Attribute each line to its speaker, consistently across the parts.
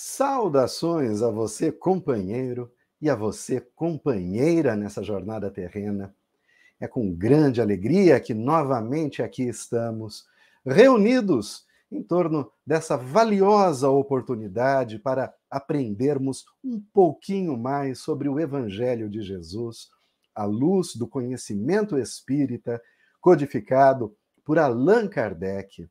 Speaker 1: Saudações a você, companheiro, e a você, companheira, nessa jornada terrena. É com grande alegria que novamente aqui estamos, reunidos em torno dessa valiosa oportunidade para aprendermos um pouquinho mais sobre o Evangelho de Jesus, à luz do conhecimento espírita codificado por Allan Kardec.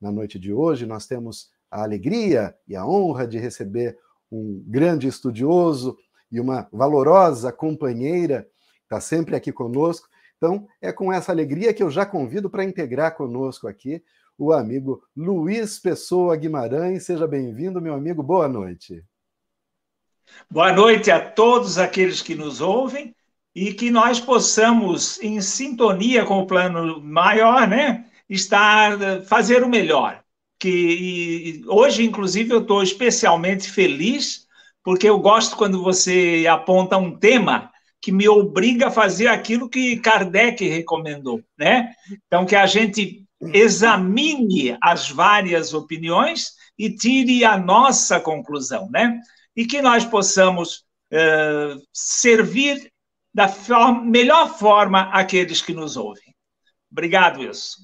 Speaker 1: Na noite de hoje, nós temos a alegria e a honra de receber um grande estudioso e uma valorosa companheira, está sempre aqui conosco. Então, é com essa alegria que eu já convido para integrar conosco aqui o amigo Luiz Pessoa Guimarães. Seja bem-vindo, meu amigo. Boa noite.
Speaker 2: Boa noite a todos aqueles que nos ouvem e que nós possamos, em sintonia com o plano maior, né, estar fazer o melhor que hoje, inclusive, eu estou especialmente feliz, porque eu gosto quando você aponta um tema que me obriga a fazer aquilo que Kardec recomendou, né? Então, que a gente examine as várias opiniões e tire a nossa conclusão, né? E que nós possamos uh, servir da melhor forma aqueles que nos ouvem. Obrigado, Wilson.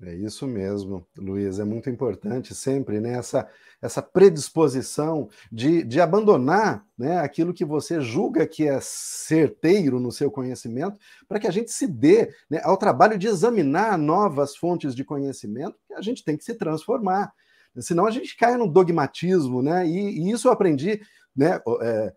Speaker 1: É isso mesmo, Luiz. É muito importante sempre né, essa, essa predisposição de, de abandonar né, aquilo que você julga que é certeiro no seu conhecimento, para que a gente se dê né, ao trabalho de examinar novas fontes de conhecimento, que a gente tem que se transformar. Senão a gente cai no dogmatismo, né? E, e isso eu aprendi, né? É,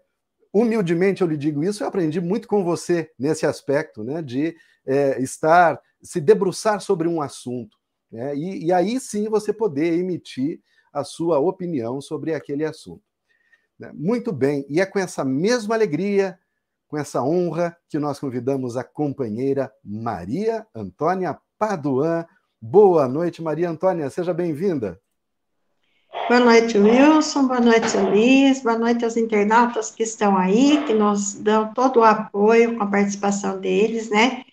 Speaker 1: humildemente eu lhe digo isso, eu aprendi muito com você nesse aspecto, né? De é, estar se debruçar sobre um assunto, né? e, e aí sim você poder emitir a sua opinião sobre aquele assunto. Né? Muito bem, e é com essa mesma alegria, com essa honra, que nós convidamos a companheira Maria Antônia Paduan. Boa noite, Maria Antônia, seja bem-vinda.
Speaker 3: Boa noite, Wilson. Boa noite, Luiz. Boa noite aos internautas que estão aí, que nos dão todo o apoio com a participação deles, né?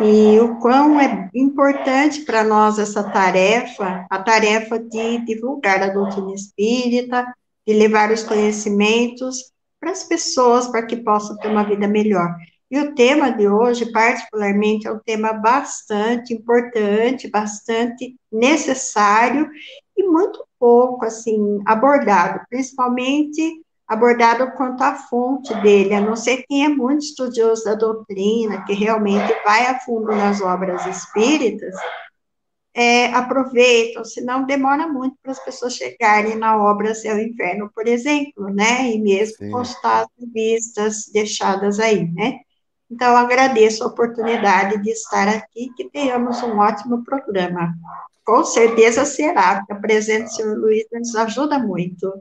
Speaker 3: E o quão é importante para nós essa tarefa, a tarefa de divulgar a doutrina espírita, de levar os conhecimentos para as pessoas, para que possam ter uma vida melhor. E o tema de hoje, particularmente, é um tema bastante importante, bastante necessário e muito pouco, assim, abordado, principalmente abordado quanto à fonte dele, a não ser quem é muito estudioso da doutrina, que realmente vai a fundo nas obras espíritas, é, aproveitam, senão demora muito para as pessoas chegarem na obra Céu e Inferno, por exemplo, né? E mesmo Sim. postar vistas deixadas aí, né? Então, agradeço a oportunidade de estar aqui, que tenhamos um ótimo programa. Com certeza será, porque a presença do senhor Luiz nos ajuda muito.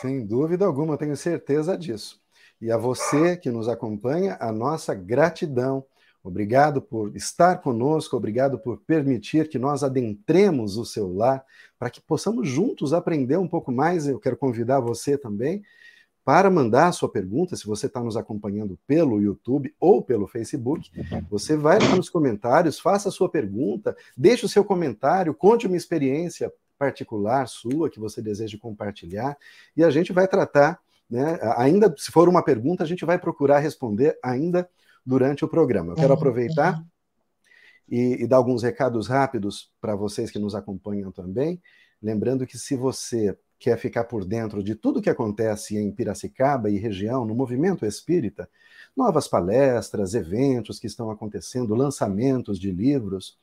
Speaker 1: Sem dúvida alguma, tenho certeza disso. E a você que nos acompanha, a nossa gratidão. Obrigado por estar conosco, obrigado por permitir que nós adentremos o seu lar, para que possamos juntos aprender um pouco mais. Eu quero convidar você também para mandar a sua pergunta, se você está nos acompanhando pelo YouTube ou pelo Facebook, você vai lá nos comentários, faça a sua pergunta, deixe o seu comentário, conte uma experiência particular sua que você deseja compartilhar, e a gente vai tratar, né, ainda se for uma pergunta, a gente vai procurar responder ainda durante o programa. Eu quero uhum. aproveitar e, e dar alguns recados rápidos para vocês que nos acompanham também, lembrando que se você quer ficar por dentro de tudo que acontece em Piracicaba e região, no movimento espírita, novas palestras, eventos que estão acontecendo, lançamentos de livros,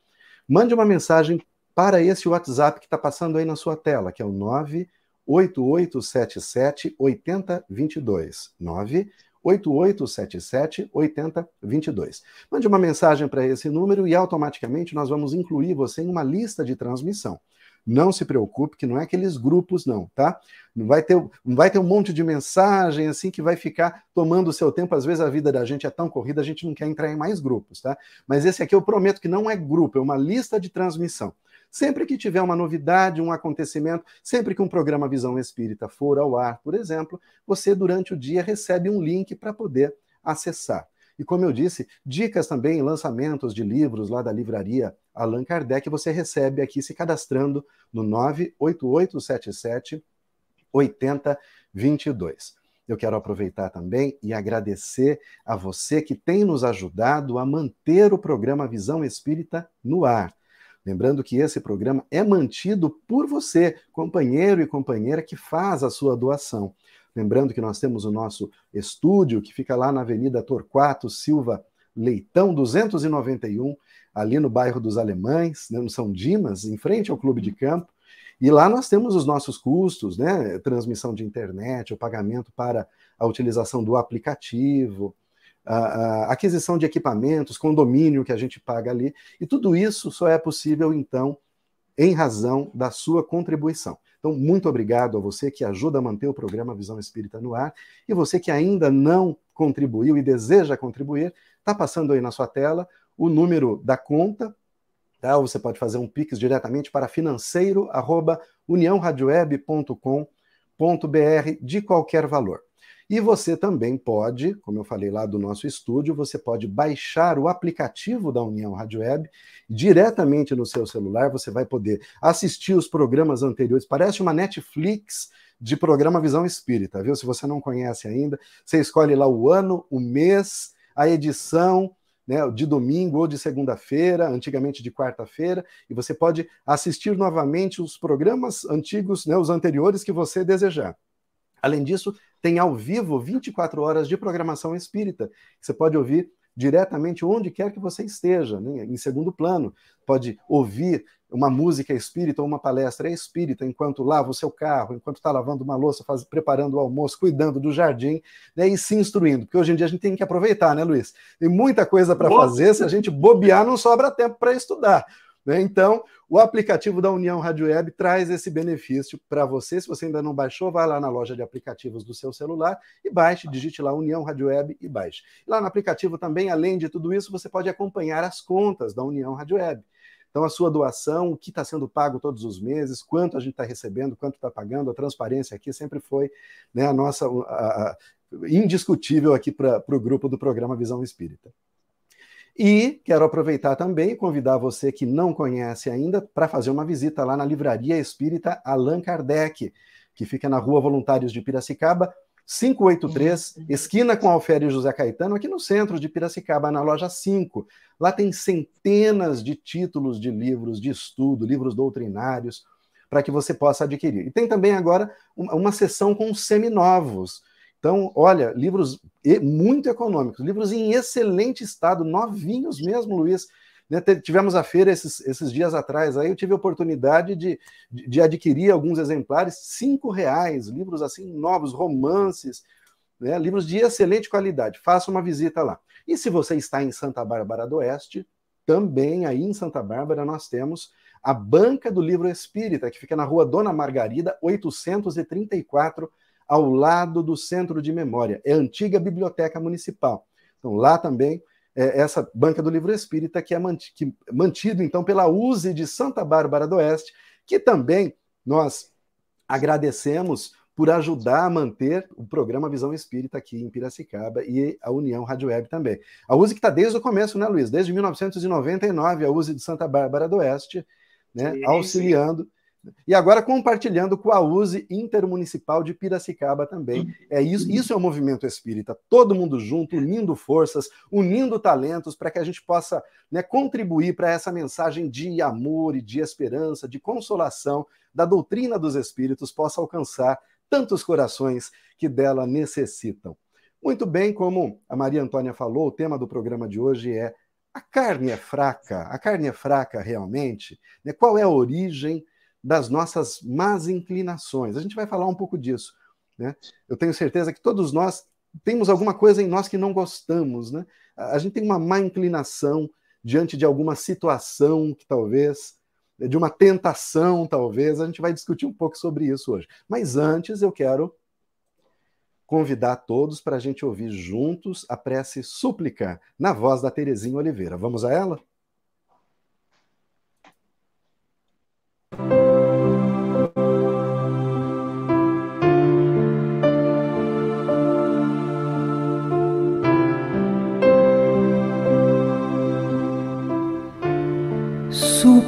Speaker 1: mande uma mensagem para esse WhatsApp que está passando aí na sua tela, que é o 98877 8022. 98877 8022. Mande uma mensagem para esse número e automaticamente nós vamos incluir você em uma lista de transmissão. Não se preocupe, que não é aqueles grupos, não, tá? Não vai ter, não vai ter um monte de mensagem assim que vai ficar tomando o seu tempo. Às vezes a vida da gente é tão corrida, a gente não quer entrar em mais grupos, tá? Mas esse aqui eu prometo que não é grupo, é uma lista de transmissão. Sempre que tiver uma novidade, um acontecimento, sempre que um programa Visão Espírita for ao ar, por exemplo, você durante o dia recebe um link para poder acessar. E como eu disse, dicas também, lançamentos de livros lá da livraria Allan Kardec, você recebe aqui se cadastrando no 98877 8022. Eu quero aproveitar também e agradecer a você que tem nos ajudado a manter o programa Visão Espírita no ar. Lembrando que esse programa é mantido por você, companheiro e companheira que faz a sua doação. Lembrando que nós temos o nosso estúdio, que fica lá na Avenida Torquato Silva Leitão 291, ali no bairro dos Alemães, né, no São Dimas, em frente ao Clube de Campo. E lá nós temos os nossos custos, né? Transmissão de internet, o pagamento para a utilização do aplicativo, a, a aquisição de equipamentos, condomínio que a gente paga ali. E tudo isso só é possível, então, em razão da sua contribuição. Então, muito obrigado a você que ajuda a manter o programa Visão Espírita no ar e você que ainda não contribuiu e deseja contribuir, está passando aí na sua tela o número da conta Tá? Você pode fazer um Pix diretamente para financeiro.uniãoradioweb.com.br de qualquer valor. E você também pode, como eu falei lá do nosso estúdio, você pode baixar o aplicativo da União Rádio Web diretamente no seu celular. Você vai poder assistir os programas anteriores. Parece uma Netflix de programa Visão Espírita, viu? Se você não conhece ainda, você escolhe lá o ano, o mês, a edição né, de domingo ou de segunda-feira, antigamente de quarta-feira, e você pode assistir novamente os programas antigos, né, os anteriores que você desejar. Além disso, tem ao vivo 24 horas de programação espírita. Você pode ouvir diretamente onde quer que você esteja, né? em segundo plano. Pode ouvir uma música espírita ou uma palestra espírita enquanto lava o seu carro, enquanto está lavando uma louça, faz, preparando o almoço, cuidando do jardim, né? e se instruindo. Porque hoje em dia a gente tem que aproveitar, né, Luiz? Tem muita coisa para fazer, se a gente bobear, não sobra tempo para estudar. Né? Então, o aplicativo da União Rádio Web traz esse benefício para você. Se você ainda não baixou, vá lá na loja de aplicativos do seu celular e baixe, digite lá União Rádio Web e baixe. Lá no aplicativo também, além de tudo isso, você pode acompanhar as contas da União Rádio Web. Então, a sua doação, o que está sendo pago todos os meses, quanto a gente está recebendo, quanto está pagando, a transparência aqui sempre foi né, a nossa a, a, indiscutível aqui para o grupo do programa Visão Espírita. E quero aproveitar também e convidar você que não conhece ainda para fazer uma visita lá na Livraria Espírita Allan Kardec, que fica na Rua Voluntários de Piracicaba, 583, esquina com Alfério José Caetano, aqui no centro de Piracicaba, na loja 5. Lá tem centenas de títulos de livros de estudo, livros doutrinários, para que você possa adquirir. E tem também agora uma, uma sessão com seminovos. Então, olha, livros muito econômicos, livros em excelente estado, novinhos mesmo, Luiz. Né, tivemos a feira esses, esses, dias atrás, aí eu tive a oportunidade de, de, de adquirir alguns exemplares, cinco reais, livros assim novos, romances, né, livros de excelente qualidade. Faça uma visita lá. E se você está em Santa Bárbara do Oeste, também aí em Santa Bárbara nós temos a Banca do Livro Espírita, que fica na rua Dona Margarida, 834, ao lado do Centro de Memória. É a antiga Biblioteca Municipal. Então, lá também, é essa Banca do Livro Espírita, que é mantido, então, pela USE de Santa Bárbara do Oeste, que também nós agradecemos por ajudar a manter o programa Visão Espírita aqui em Piracicaba e a União Rádio Web também. A USE que está desde o começo, né, Luiz? Desde 1999, a USE de Santa Bárbara do Oeste, né, sim, auxiliando. Sim e agora compartilhando com a USE Intermunicipal de Piracicaba também. É isso, isso é o um movimento espírita. Todo mundo junto, unindo forças, unindo talentos para que a gente possa né, contribuir para essa mensagem de amor e de esperança, de consolação da doutrina dos espíritos possa alcançar tantos corações que dela necessitam. Muito bem, como a Maria Antônia falou, o tema do programa de hoje é a carne é fraca. A carne é fraca realmente? Né? Qual é a origem das nossas más inclinações. A gente vai falar um pouco disso. Né? Eu tenho certeza que todos nós temos alguma coisa em nós que não gostamos. Né? A gente tem uma má inclinação diante de alguma situação que talvez, de uma tentação, talvez. A gente vai discutir um pouco sobre isso hoje. Mas antes eu quero convidar todos para a gente ouvir juntos a prece súplica na voz da Terezinha Oliveira. Vamos a ela?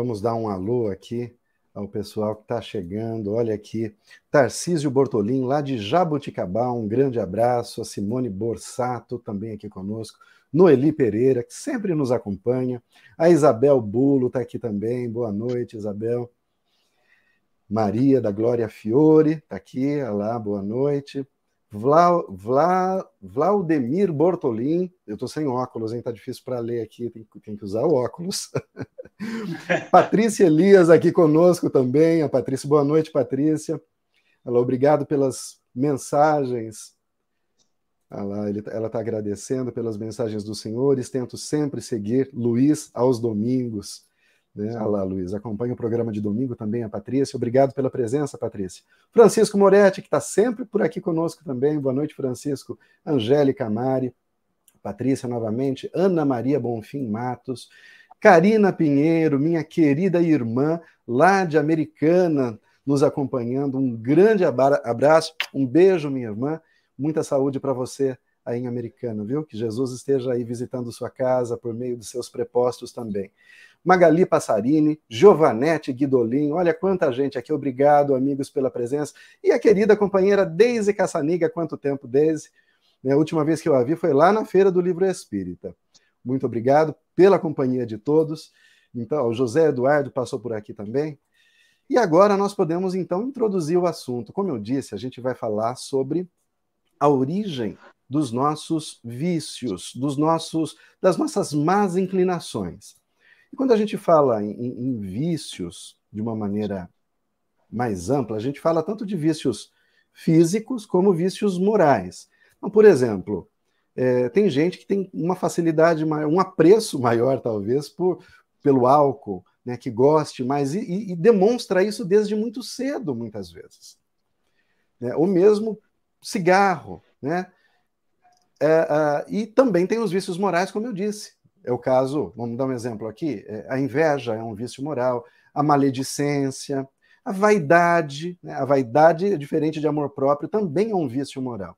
Speaker 1: Vamos dar um alô aqui ao pessoal que está chegando. Olha aqui, Tarcísio Bortolim, lá de Jabuticabá, um grande abraço. A Simone Borsato, também aqui conosco. Noeli Pereira, que sempre nos acompanha. A Isabel Bulo está aqui também. Boa noite, Isabel. Maria da Glória Fiore está aqui. Olá, boa noite. Vla, Vla, Vlaudemir Bortolim, eu estou sem óculos, hein? Tá difícil para ler aqui, tem, tem, que usar o óculos. Patrícia Elias aqui conosco também. A Patrícia, boa noite, Patrícia. Ela, obrigado pelas mensagens. Ela está agradecendo pelas mensagens dos senhores. Tento sempre seguir Luiz aos domingos. Né? Olha lá, Luiz, acompanha o programa de domingo também, a Patrícia. Obrigado pela presença, Patrícia. Francisco Moretti, que está sempre por aqui conosco também. Boa noite, Francisco. Angélica Mari, Patrícia novamente, Ana Maria Bonfim Matos, Karina Pinheiro, minha querida irmã lá de Americana, nos acompanhando. Um grande abraço, um beijo, minha irmã. Muita saúde para você aí em Americana, viu? Que Jesus esteja aí visitando sua casa por meio dos seus prepostos também. Magali Passarini, Giovanete Guidolin, olha quanta gente aqui, obrigado, amigos, pela presença. E a querida companheira Deise Caçaniga, quanto tempo, Deise? A última vez que eu a vi foi lá na Feira do Livro Espírita. Muito obrigado pela companhia de todos. Então, o José Eduardo passou por aqui também. E agora nós podemos então introduzir o assunto. Como eu disse, a gente vai falar sobre a origem dos nossos vícios, dos nossos, das nossas más inclinações. E quando a gente fala em, em vícios de uma maneira mais ampla, a gente fala tanto de vícios físicos como vícios morais. Então, por exemplo, é, tem gente que tem uma facilidade, um apreço maior, talvez, por, pelo álcool, né, que goste mais, e, e, demonstra isso desde muito cedo, muitas vezes. Né? Ou mesmo cigarro. Né? É, é, e também tem os vícios morais, como eu disse. É o caso, vamos dar um exemplo aqui: é, a inveja é um vício moral, a maledicência, a vaidade. Né? A vaidade, diferente de amor próprio, também é um vício moral.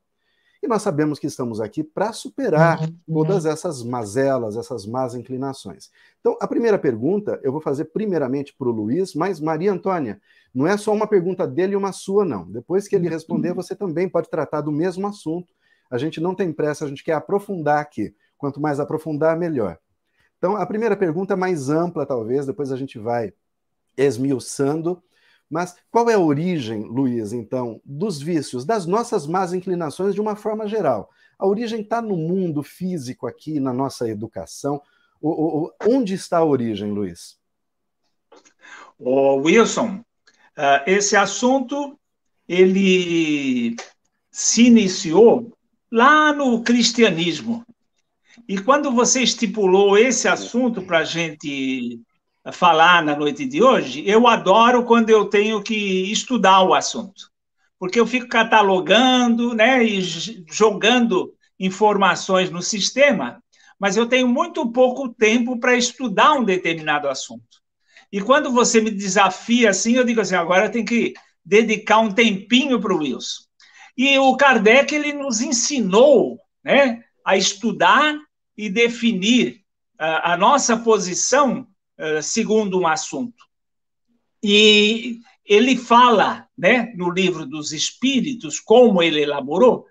Speaker 1: E nós sabemos que estamos aqui para superar uhum. todas essas mazelas, essas más inclinações. Então, a primeira pergunta eu vou fazer primeiramente para o Luiz, mas Maria Antônia, não é só uma pergunta dele e uma sua, não. Depois que ele responder, uhum. você também pode tratar do mesmo assunto. A gente não tem pressa, a gente quer aprofundar aqui. Quanto mais aprofundar, melhor. Então, a primeira pergunta é mais ampla, talvez, depois a gente vai esmiuçando. Mas qual é a origem, Luiz, então, dos vícios, das nossas más inclinações de uma forma geral? A origem está no mundo físico aqui, na nossa educação. O, o, onde está a origem, Luiz?
Speaker 2: O Wilson, uh, esse assunto ele se iniciou lá no cristianismo. E quando você estipulou esse assunto para a gente falar na noite de hoje, eu adoro quando eu tenho que estudar o assunto, porque eu fico catalogando né, e jogando informações no sistema, mas eu tenho muito pouco tempo para estudar um determinado assunto. E quando você me desafia assim, eu digo assim, agora tem que dedicar um tempinho para o Wilson. E o Kardec ele nos ensinou, né, a estudar e definir a, a nossa posição uh, segundo um assunto. E ele fala, né, no livro dos Espíritos, como ele elaborou,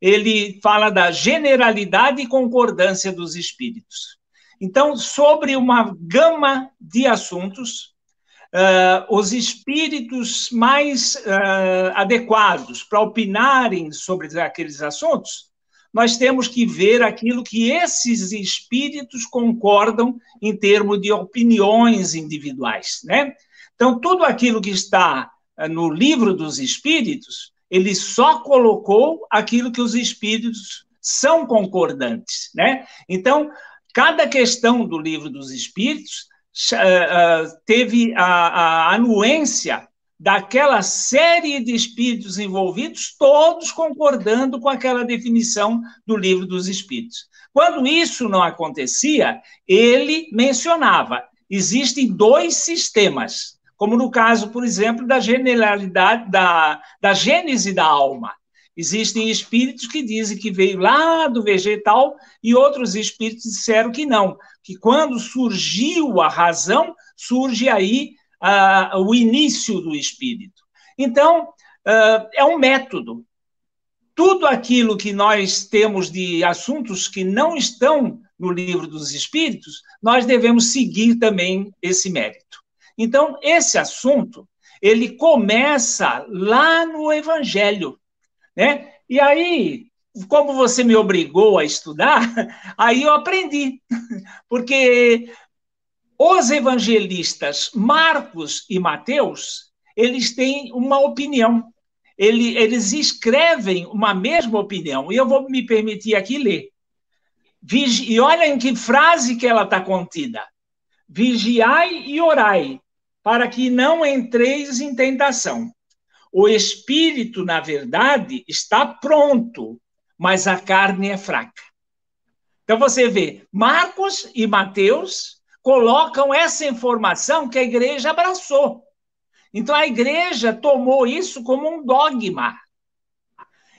Speaker 2: ele fala da generalidade e concordância dos espíritos. Então, sobre uma gama de assuntos, uh, os espíritos mais uh, adequados para opinarem sobre aqueles assuntos, nós temos que ver aquilo que esses espíritos concordam em termos de opiniões individuais, né? Então, tudo aquilo que está uh, no livro dos espíritos ele só colocou aquilo que os espíritos são concordantes, né? Então, cada questão do livro dos espíritos uh, uh, teve a, a anuência daquela série de espíritos envolvidos, todos concordando com aquela definição do livro dos espíritos. Quando isso não acontecia, ele mencionava: existem dois sistemas como no caso, por exemplo, da generalidade, da, da gênese da alma. Existem espíritos que dizem que veio lá do vegetal e outros espíritos disseram que não, que quando surgiu a razão, surge aí o início do espírito. Então, é um método. Tudo aquilo que nós temos de assuntos que não estão no livro dos espíritos, nós devemos seguir também esse mérito. Então, esse assunto, ele começa lá no Evangelho, né? E aí, como você me obrigou a estudar, aí eu aprendi, porque os evangelistas Marcos e Mateus, eles têm uma opinião, eles escrevem uma mesma opinião, e eu vou me permitir aqui ler. E olha em que frase que ela está contida. Vigiai e orai, para que não entreis em tentação. O espírito, na verdade, está pronto, mas a carne é fraca. Então você vê, Marcos e Mateus colocam essa informação que a igreja abraçou. Então a igreja tomou isso como um dogma.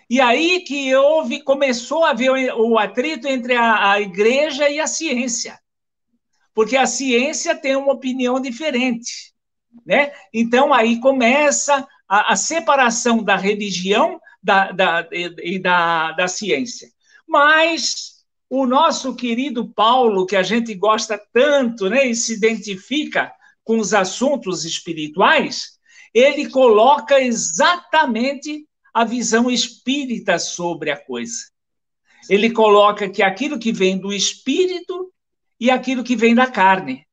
Speaker 2: E aí que houve, começou a haver o atrito entre a, a igreja e a ciência. Porque a ciência tem uma opinião diferente. Né? Então, aí começa a, a separação da religião da, da, e da, da ciência. Mas o nosso querido Paulo, que a gente gosta tanto né, e se identifica com os assuntos espirituais, ele coloca exatamente a visão espírita sobre a coisa. Ele coloca que aquilo que vem do espírito e aquilo que vem da carne.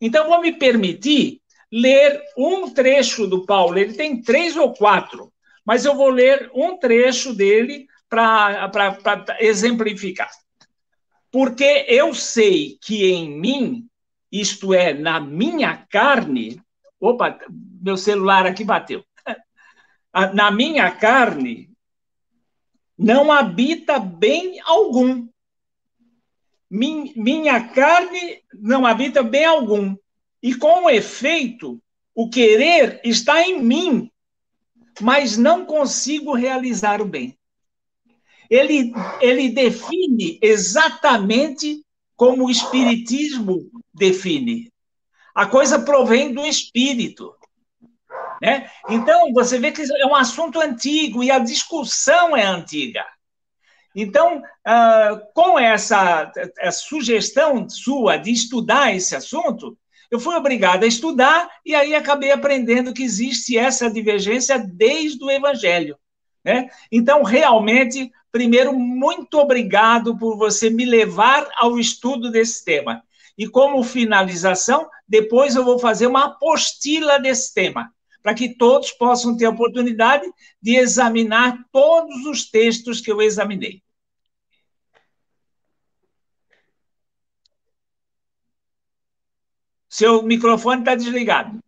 Speaker 2: Então, vou me permitir ler um trecho do Paulo. Ele tem três ou quatro, mas eu vou ler um trecho dele para exemplificar. Porque eu sei que em mim, isto é, na minha carne. Opa, meu celular aqui bateu. Na minha carne, não habita bem algum. Minha carne não habita bem algum. E com efeito, o querer está em mim, mas não consigo realizar o bem. Ele, ele define exatamente como o Espiritismo define. A coisa provém do Espírito. Né? Então, você vê que é um assunto antigo e a discussão é antiga. Então, uh, com essa sugestão sua de estudar esse assunto, eu fui obrigado a estudar e aí acabei aprendendo que existe essa divergência desde o Evangelho. Né? Então, realmente, primeiro, muito obrigado por você me levar ao estudo desse tema. E como finalização, depois eu vou fazer uma apostila desse tema, para que todos possam ter a oportunidade de examinar todos os textos que eu examinei. Seu microfone está desligado.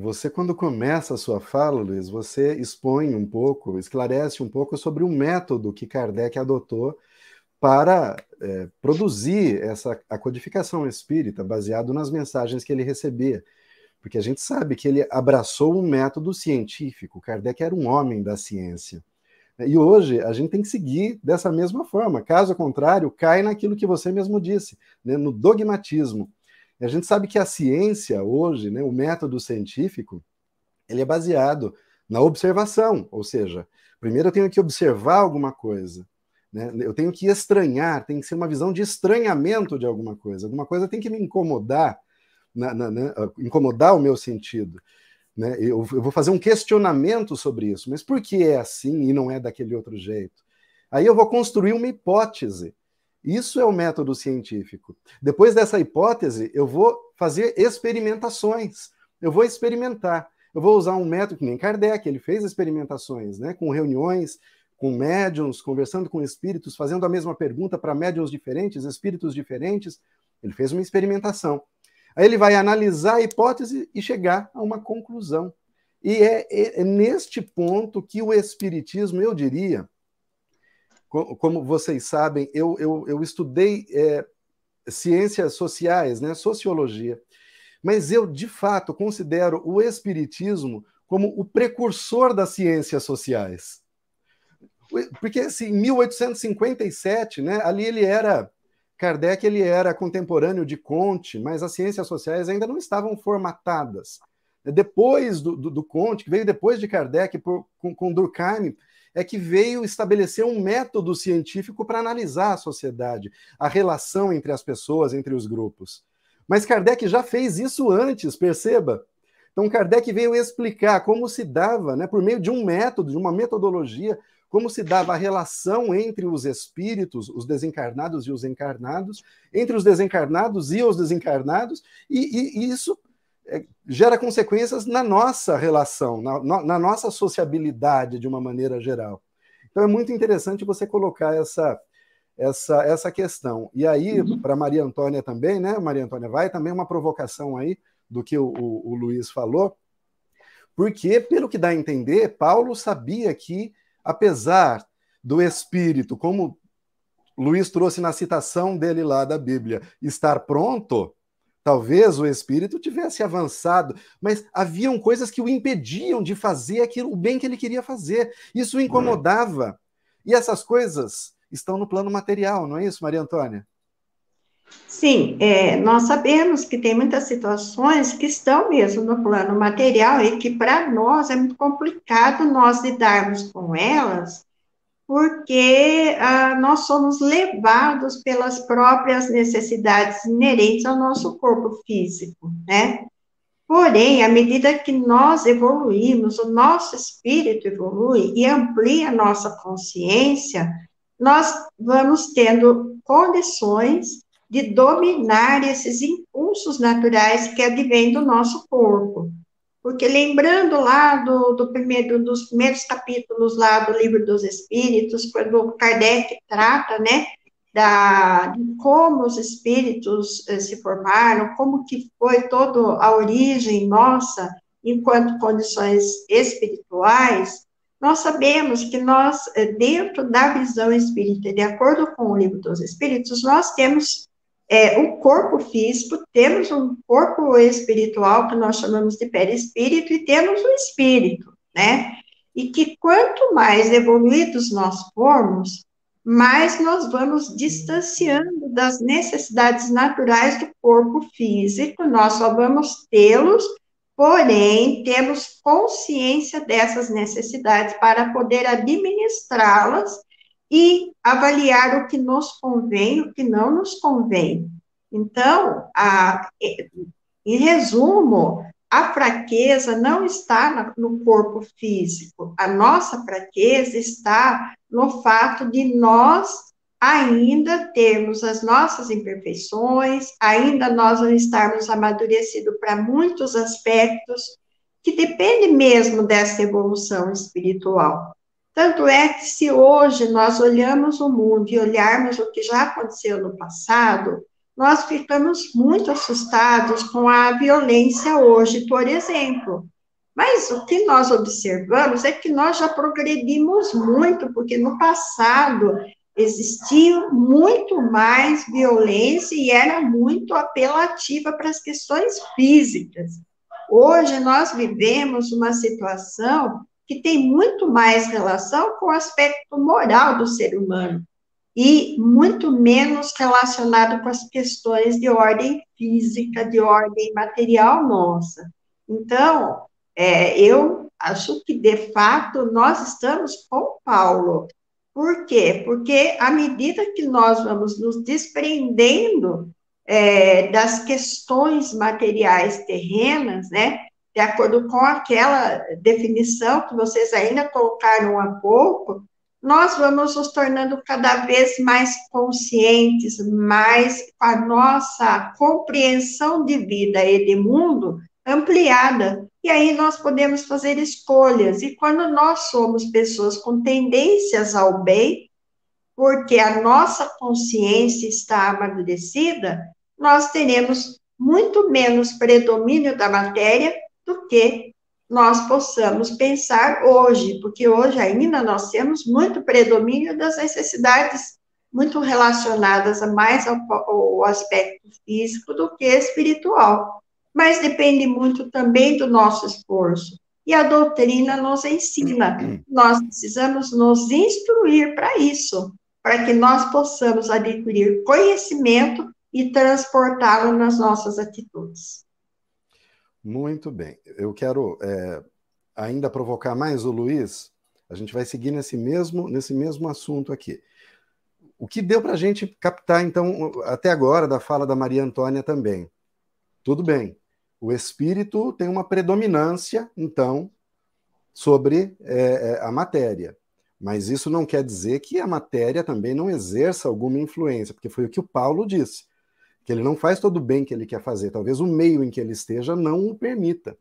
Speaker 1: Você, quando começa a sua fala, Luiz, você expõe um pouco, esclarece um pouco sobre o método que Kardec adotou para é, produzir essa a codificação espírita baseado nas mensagens que ele recebia. Porque a gente sabe que ele abraçou um método científico. Kardec era um homem da ciência. E hoje a gente tem que seguir dessa mesma forma. Caso contrário, cai naquilo que você mesmo disse, né, no dogmatismo. A gente sabe que a ciência hoje, né, o método científico, ele é baseado na observação, ou seja, primeiro eu tenho que observar alguma coisa, né? eu tenho que estranhar, tem que ser uma visão de estranhamento de alguma coisa, alguma coisa tem que me incomodar, na, na, na, incomodar o meu sentido. Né? Eu, eu, vou fazer um questionamento sobre isso, mas por que é assim e não é daquele outro jeito? Aí eu vou construir uma hipótese. Isso é o método científico. Depois dessa hipótese, eu vou fazer experimentações. Eu vou experimentar. Eu vou usar um método que nem Kardec, ele fez experimentações, né, com reuniões, com médiums, conversando com espíritos, fazendo a mesma pergunta para médiums diferentes, espíritos diferentes. Ele fez uma experimentação. Aí ele vai analisar a hipótese e chegar a uma conclusão. E é, é, é neste ponto que o Espiritismo, eu diria, como vocês sabem, eu, eu, eu estudei é, ciências sociais, né, sociologia, mas eu, de fato, considero o Espiritismo como o precursor das ciências sociais. Porque, assim, em 1857, né, ali ele era Kardec ele era contemporâneo de Comte, mas as ciências sociais ainda não estavam formatadas. Depois do, do, do Comte, que veio depois de Kardec, por, com, com Durkheim, é que veio estabelecer um método científico para analisar a sociedade, a relação entre as pessoas, entre os grupos. Mas Kardec já fez isso antes, perceba. Então Kardec veio explicar como se dava, né, por meio de um método, de uma metodologia, como se dava a relação entre os espíritos, os desencarnados e os encarnados, entre os desencarnados e os desencarnados, e, e, e isso é, gera consequências na nossa relação, na, na, nossa sociabilidade de uma maneira geral. Então é muito interessante você colocar essa, essa, essa questão. E aí, uhum. para Maria Antônia também, né? Maria Antônia, vai também uma provocação aí do que o, o, o Luiz falou, porque, pelo que dá a entender, Paulo sabia que apesar do espírito, como Luiz trouxe na citação dele lá da Bíblia, estar pronto, talvez o espírito tivesse avançado, mas haviam coisas que o impediam de fazer aquilo, o bem que ele queria fazer. Isso o incomodava. E essas coisas estão no plano material, não é isso, Maria Antônia?
Speaker 3: Sim, é, nós sabemos que tem muitas situações que estão mesmo no plano material e que para nós é muito complicado nós lidarmos com elas, porque ah, nós somos levados pelas próprias necessidades inerentes ao nosso corpo físico, né? Porém, à medida que nós evoluímos, o nosso espírito evolui e amplia a nossa consciência, nós vamos tendo condições de dominar esses impulsos naturais que advêm do nosso corpo. Porque lembrando lá do, do primeiro, dos primeiros capítulos lá do livro dos Espíritos, quando Kardec trata, né, da, de como os espíritos eh, se formaram, como que foi toda a origem nossa enquanto condições espirituais, nós sabemos que nós, eh, dentro da visão espírita, de acordo com o livro dos Espíritos, nós temos é, o corpo físico, temos um corpo espiritual, que nós chamamos de perispírito, e temos o espírito, né? E que quanto mais evoluídos nós formos, mais nós vamos distanciando das necessidades naturais do corpo físico, nós só vamos tê-los, porém, temos consciência dessas necessidades para poder administrá-las e avaliar o que nos convém, o que não nos convém. Então, a, em resumo, a fraqueza não está no corpo físico, a nossa fraqueza está no fato de nós ainda termos as nossas imperfeições, ainda nós não estarmos amadurecidos para muitos aspectos que dependem mesmo dessa evolução espiritual. Tanto é que, se hoje nós olhamos o mundo e olharmos o que já aconteceu no passado, nós ficamos muito assustados com a violência hoje, por exemplo. Mas o que nós observamos é que nós já progredimos muito, porque no passado existia muito mais violência e era muito apelativa para as questões físicas. Hoje nós vivemos uma situação que tem muito mais relação com o aspecto moral do ser humano e muito menos relacionado com as questões de ordem física, de ordem material nossa. Então, é, eu acho que, de fato, nós estamos com Paulo. Por quê? Porque à medida que nós vamos nos desprendendo é, das questões materiais terrenas, né, de acordo com aquela definição que vocês ainda colocaram há pouco, nós vamos nos tornando cada vez mais conscientes, mais com a nossa compreensão de vida e de mundo ampliada. E aí nós podemos fazer escolhas. E quando nós somos pessoas com tendências ao bem, porque a nossa consciência está amadurecida, nós teremos muito menos predomínio da matéria do que nós possamos pensar hoje, porque hoje ainda nós temos muito predomínio das necessidades muito relacionadas mais ao, ao aspecto físico do que espiritual. Mas depende muito também do nosso esforço. E a doutrina nos ensina. Nós precisamos nos instruir para isso, para que nós possamos adquirir conhecimento e transportá-lo nas nossas atitudes.
Speaker 1: Muito bem. Eu quero é, ainda provocar mais o Luiz. A gente vai seguir nesse mesmo, nesse mesmo assunto aqui. O que deu para a gente captar, então, até agora, da fala da Maria Antônia também? Tudo bem. O espírito tem uma predominância, então, sobre é, é a matéria. Mas isso não quer dizer que a matéria também não exerça alguma influência, porque foi o que o Paulo disse que ele não faz todo o bem que ele quer fazer, talvez o meio em que ele esteja não o permita.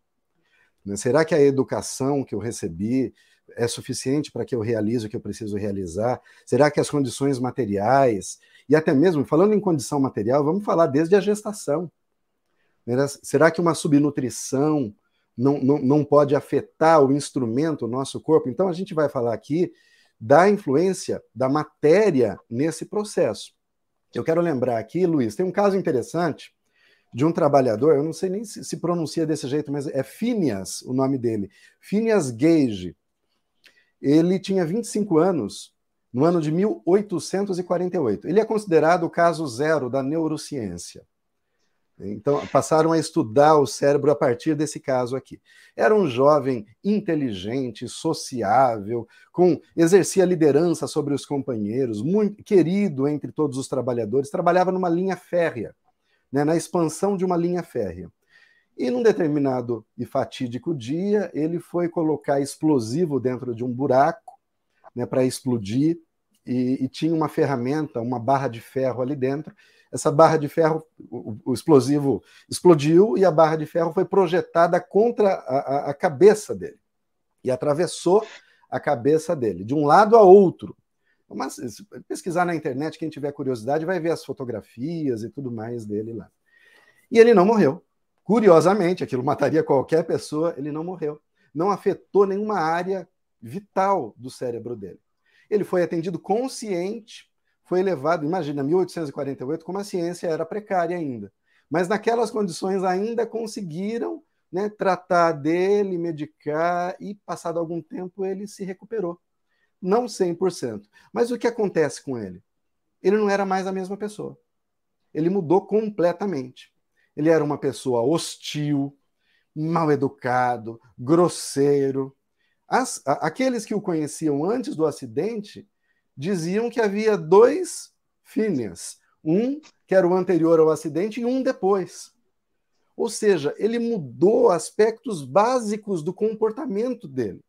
Speaker 1: Né? Será que a educação que eu recebi é suficiente para que eu realize o que eu preciso realizar? Será que as condições materiais, e até mesmo, falando em condição material, vamos falar desde a gestação. Né? Será que uma subnutrição não, não, não pode afetar o instrumento, o nosso corpo? Então, a gente vai falar aqui da influência da matéria nesse processo. Eu quero lembrar aqui, Luiz, tem um caso interessante de um trabalhador, eu não sei nem se, se pronuncia desse jeito, mas é Phineas o nome dele, Phineas Gage. Ele tinha 25 anos no ano de 1848. Ele é considerado o caso zero da neurociência. Então, passaram a estudar o cérebro a partir desse caso aqui. Era um jovem inteligente, sociável, com exercia liderança sobre os companheiros, muito querido entre todos os trabalhadores, trabalhava numa linha férrea, né, na expansão de uma linha férrea. E num determinado e fatídico dia, ele foi colocar explosivo dentro de um buraco né, para explodir, e, e tinha uma ferramenta, uma barra de ferro ali dentro, essa barra de ferro, o, o, explosivo explodiu e a barra de ferro foi projetada contra a, a, a cabeça dele e atravessou a cabeça dele, de um lado a outro. Mas, pesquisar na internet, quem tiver curiosidade vai ver as fotografias e tudo mais dele lá. E ele não morreu. Curiosamente, aquilo mataria qualquer pessoa, ele não morreu. Não afetou nenhuma área vital do cérebro dele. Ele foi atendido consciente foi levado, imagina, 1848, como a ciência era precária ainda. Mas naquelas condições ainda conseguiram né, tratar dele, medicar, e passado algum tempo ele se recuperou. Não 100%. Mas o que acontece com ele? Ele não era mais a mesma pessoa. Ele mudou completamente. Ele era uma pessoa hostil, mal educado, grosseiro. As, a, aqueles que o conheciam antes do acidente diziam que havia dois Phineas, um que era o anterior ao acidente e um depois. Ou seja, ele mudou aspectos básicos do comportamento dele.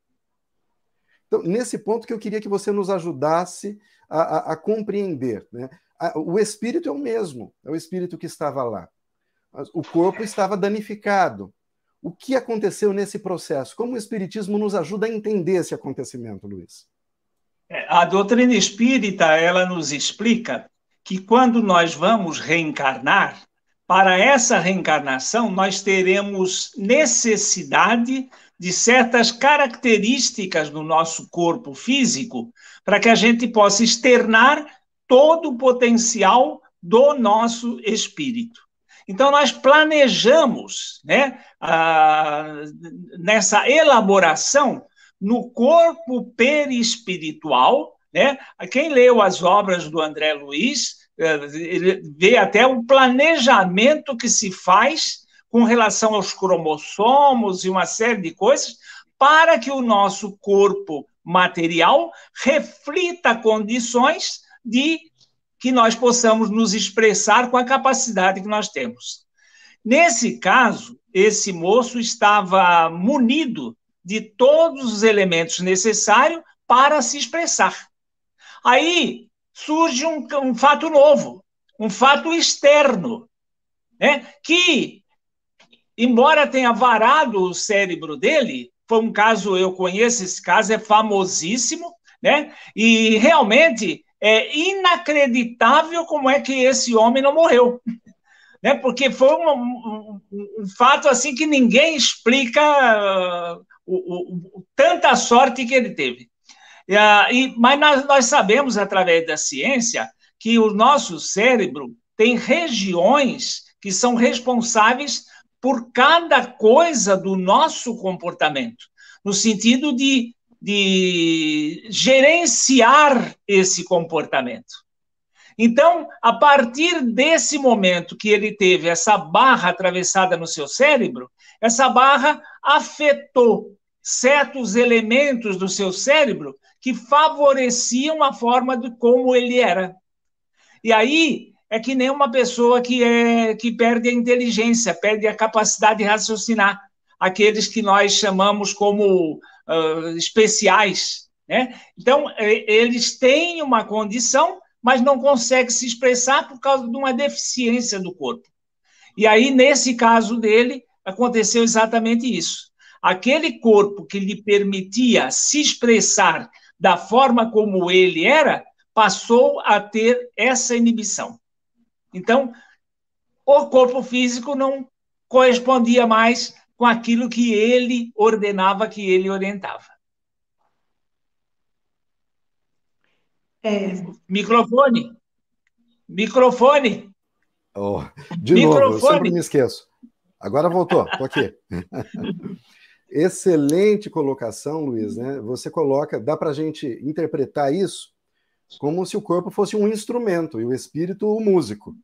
Speaker 1: Então, nesse ponto que eu queria que você nos ajudasse a, a, a compreender. Né? o espírito é o mesmo, é o espírito que estava lá. O corpo estava danificado. O que aconteceu nesse processo? Como o Espiritismo nos ajuda a entender esse acontecimento, Luiz?
Speaker 2: A doutrina espírita, ela nos explica que quando nós vamos reencarnar, para essa reencarnação nós teremos necessidade de certas características no nosso corpo físico para que a gente possa externar todo o potencial do nosso espírito. Então, nós planejamos, né, nessa elaboração, no corpo perispiritual, né? Quem leu as obras do André Luiz, eh, vê até o planejamento que se faz com relação aos cromossomos e uma série de coisas, para que o nosso corpo material reflita condições de que nós possamos nos expressar com a capacidade que nós temos. Nesse caso, esse moço estava munido de todos os elementos necessários para se expressar. Aí surge um, um fato novo, um fato externo, né, que embora tenha varado o cérebro dele, foi um caso, eu conheço esse caso, é famosíssimo, né? E realmente é inacreditável como é que esse homem não morreu. Né? Porque foi um, um, um fato assim que ninguém explica o, o, tanta sorte que ele teve. Uh, e, mas nós, nós sabemos, através da ciência, que o nosso cérebro tem regiões que são responsáveis por cada coisa do nosso comportamento, no sentido de, de gerenciar esse comportamento. Então, a partir desse momento que ele teve essa barra atravessada no seu cérebro, essa barra afetou certos elementos do seu cérebro que favoreciam a forma de como ele era. E aí é que nem uma pessoa que, é, que perde a inteligência, perde a capacidade de raciocinar. Aqueles que nós chamamos como uh, especiais. Né? Então, eles têm uma condição, mas não conseguem se expressar por causa de uma deficiência do corpo. E aí, nesse caso dele, aconteceu exatamente isso. Aquele corpo que lhe permitia se expressar da forma como ele era, passou a ter essa inibição. Então, o corpo físico não correspondia mais com aquilo que ele ordenava, que ele orientava. É. Microfone. Microfone.
Speaker 1: Oh, de Microfone. novo, eu sempre me esqueço. Agora voltou, estou aqui. Excelente colocação, Luiz. Né? Você coloca, dá para a gente interpretar isso como se o corpo fosse um instrumento e o espírito o músico.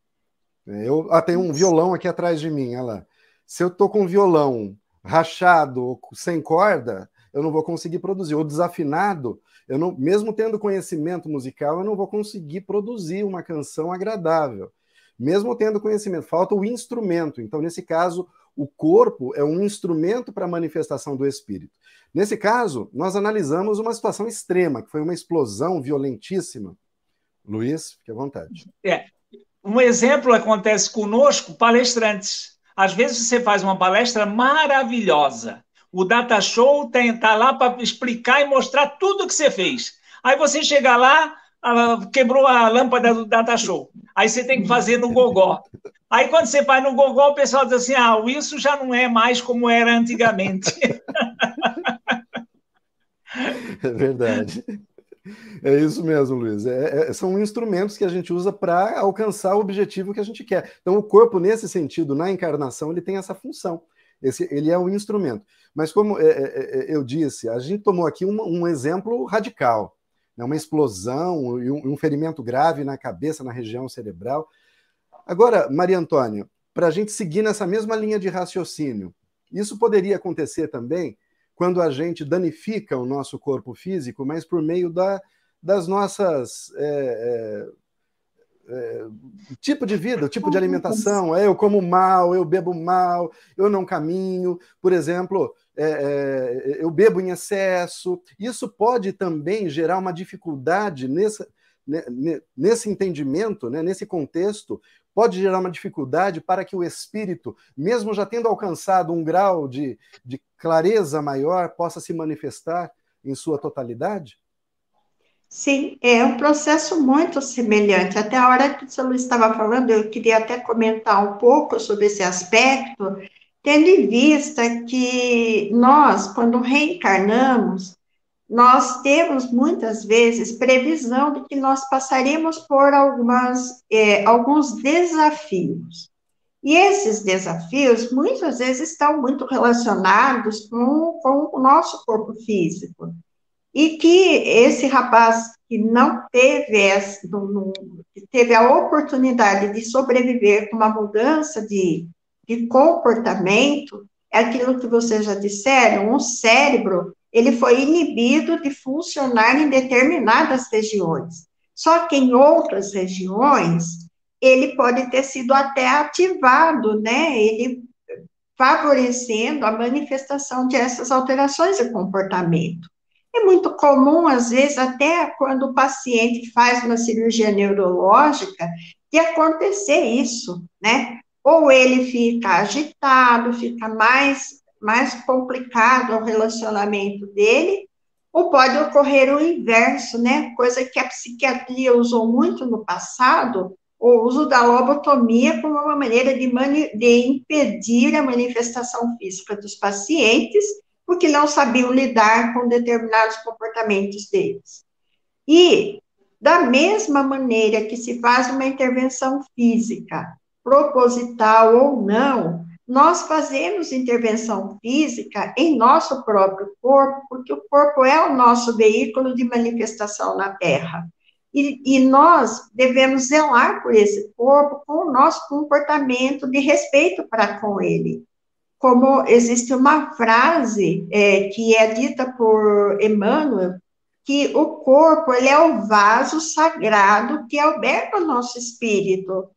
Speaker 1: Eu ah, tenho um violão aqui atrás de mim, olha lá. Se eu estou com um violão rachado, sem corda, eu não vou conseguir produzir. Ou desafinado, eu não, mesmo tendo conhecimento musical, eu não vou conseguir produzir uma canção agradável. Mesmo tendo conhecimento, falta o instrumento. Então, nesse caso, o corpo é um instrumento para a manifestação do espírito. Nesse caso, nós analisamos uma situação extrema, que foi uma explosão violentíssima. Luiz, fique à vontade.
Speaker 2: É. Um exemplo acontece conosco, palestrantes. Às vezes você faz uma palestra maravilhosa. O data show está lá para explicar e mostrar tudo que você fez. Aí você chega lá, quebrou a lâmpada do data show. Aí você tem que fazer no gogó. Aí quando você faz no gogó, o pessoal diz assim: ah, isso já não é mais como era antigamente.
Speaker 1: É verdade. É isso mesmo, Luiz. É, é, são instrumentos que a gente usa para alcançar o objetivo que a gente quer. Então, o corpo, nesse sentido, na encarnação, ele tem essa função. Esse, ele é um instrumento. Mas, como é, é, é eu disse, a gente tomou aqui um, um exemplo radical né? uma explosão e um, um ferimento grave na cabeça, na região cerebral. Agora, Maria Antônia, para a gente seguir nessa mesma linha de raciocínio, isso poderia acontecer também quando a gente danifica o nosso corpo físico, mas por meio da, das nossas. É, é, é, tipo de vida, tipo de alimentação. É, eu como mal, eu bebo mal, eu não caminho. Por exemplo, é, é, eu bebo em excesso. Isso pode também gerar uma dificuldade nesse, nesse entendimento, né, nesse contexto, pode gerar uma dificuldade para que o espírito, mesmo já tendo alcançado um grau de, de clareza maior, possa se manifestar em sua totalidade?
Speaker 3: Sim, é um processo muito semelhante. Até a hora que o senhor estava falando, eu queria até comentar um pouco sobre esse aspecto, tendo em vista que nós, quando reencarnamos, nós temos muitas vezes previsão de que nós passaremos por algumas, é, alguns desafios. E esses desafios, muitas vezes, estão muito relacionados com, com o nosso corpo físico. E que esse rapaz que não teve, essa, não, teve a oportunidade de sobreviver com uma mudança de, de comportamento, é aquilo que vocês já disseram, um cérebro ele foi inibido de funcionar em determinadas regiões. Só que em outras regiões, ele pode ter sido até ativado, né? Ele favorecendo a manifestação dessas alterações de comportamento. É muito comum, às vezes, até quando o paciente faz uma cirurgia neurológica, de acontecer isso, né? Ou ele fica agitado, fica mais mais complicado o relacionamento dele, ou pode ocorrer o inverso, né? Coisa que a psiquiatria usou muito no passado, o uso da lobotomia como uma maneira de, de impedir a manifestação física dos pacientes, porque não sabiam lidar com determinados comportamentos deles. E, da mesma maneira que se faz uma intervenção física, proposital ou não, nós fazemos intervenção física em nosso próprio corpo, porque o corpo é o nosso veículo de manifestação na Terra. E, e, nós devemos zelar por esse corpo com o nosso comportamento de respeito para com ele. Como existe uma frase é, que é dita por Emmanuel, que o corpo ele é o vaso sagrado que alberga o nosso espírito.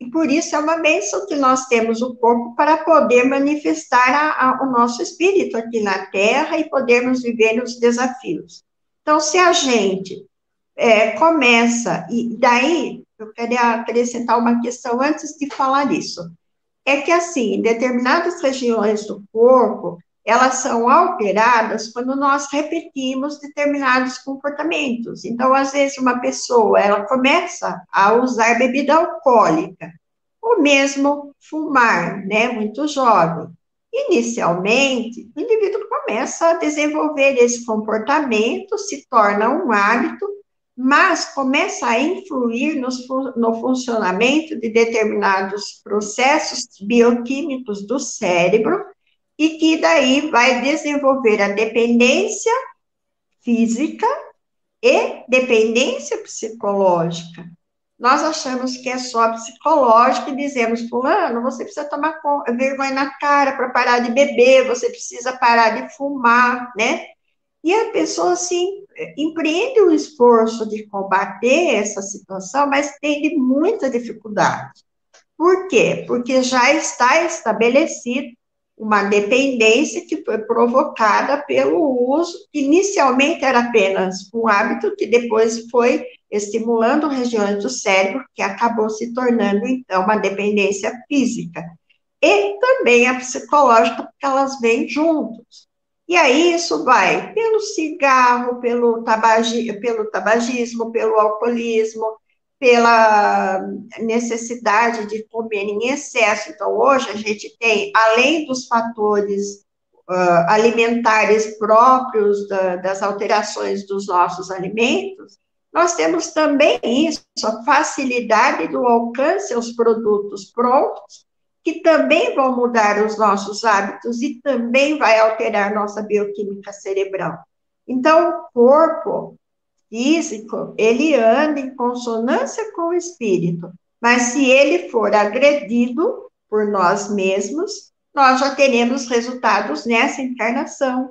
Speaker 3: E por isso é uma bênção que nós temos o corpo para poder manifestar a, a, o nosso espírito aqui na Terra e podermos viver os desafios. Então, se a gente é, começa, e daí eu queria acrescentar uma questão antes de falar isso, é que assim, em determinadas regiões do corpo, elas são alteradas quando nós repetimos determinados comportamentos. Então, às vezes, uma pessoa, ela começa a usar bebida alcoólica, ou mesmo fumar, né, muito jovem. Inicialmente, o indivíduo começa a desenvolver esse comportamento, se torna um hábito, mas começa a influir no, no funcionamento de determinados processos bioquímicos do cérebro, e que daí vai desenvolver a dependência física e dependência psicológica. Nós achamos que é só psicológico e dizemos, fulano, você precisa tomar vergonha na cara para parar de beber, você precisa parar de fumar, né? E a pessoa, assim, empreende o esforço de combater essa situação, mas tem muita dificuldade. Por quê? Porque já está estabelecido uma dependência que foi provocada pelo uso, que inicialmente era apenas um hábito, que depois foi estimulando regiões do cérebro, que acabou se tornando, então, uma dependência física. E também a psicológica, porque elas vêm juntos. E aí isso vai pelo cigarro, pelo, tabagi, pelo tabagismo, pelo alcoolismo, pela necessidade de comer em excesso. Então, hoje a gente tem, além dos fatores uh, alimentares próprios da, das alterações dos nossos alimentos, nós temos também isso, a facilidade do alcance aos produtos prontos, que também vão mudar os nossos hábitos e também vai alterar nossa bioquímica cerebral. Então, o corpo físico, ele anda em consonância com o espírito, mas se ele for agredido por nós mesmos, nós já teremos resultados nessa encarnação.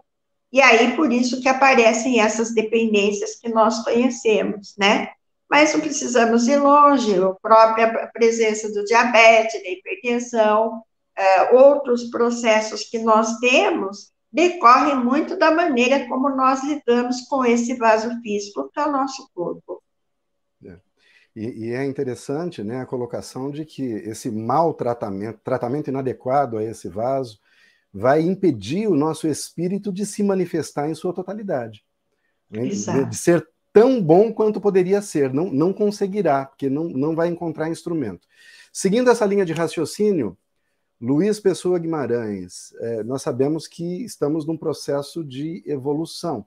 Speaker 3: E aí, por isso que aparecem essas dependências que nós conhecemos, né? Mas não precisamos ir longe, a própria presença do diabetes, da hipertensão, uh, outros processos que nós temos, decorre muito da maneira como nós lidamos com esse vaso físico que é o nosso corpo.
Speaker 1: É. E, e, é interessante né, a colocação de que esse maltratamento, tratamento inadequado a esse vaso, vai impedir o nosso espírito de se manifestar em sua totalidade. Né, de, de, ser tão bom quanto poderia ser. Não, não conseguirá, porque não, não vai encontrar instrumento. Seguindo essa linha de raciocínio, Luiz Pessoa Guimarães, é, nós sabemos que estamos num processo de evolução.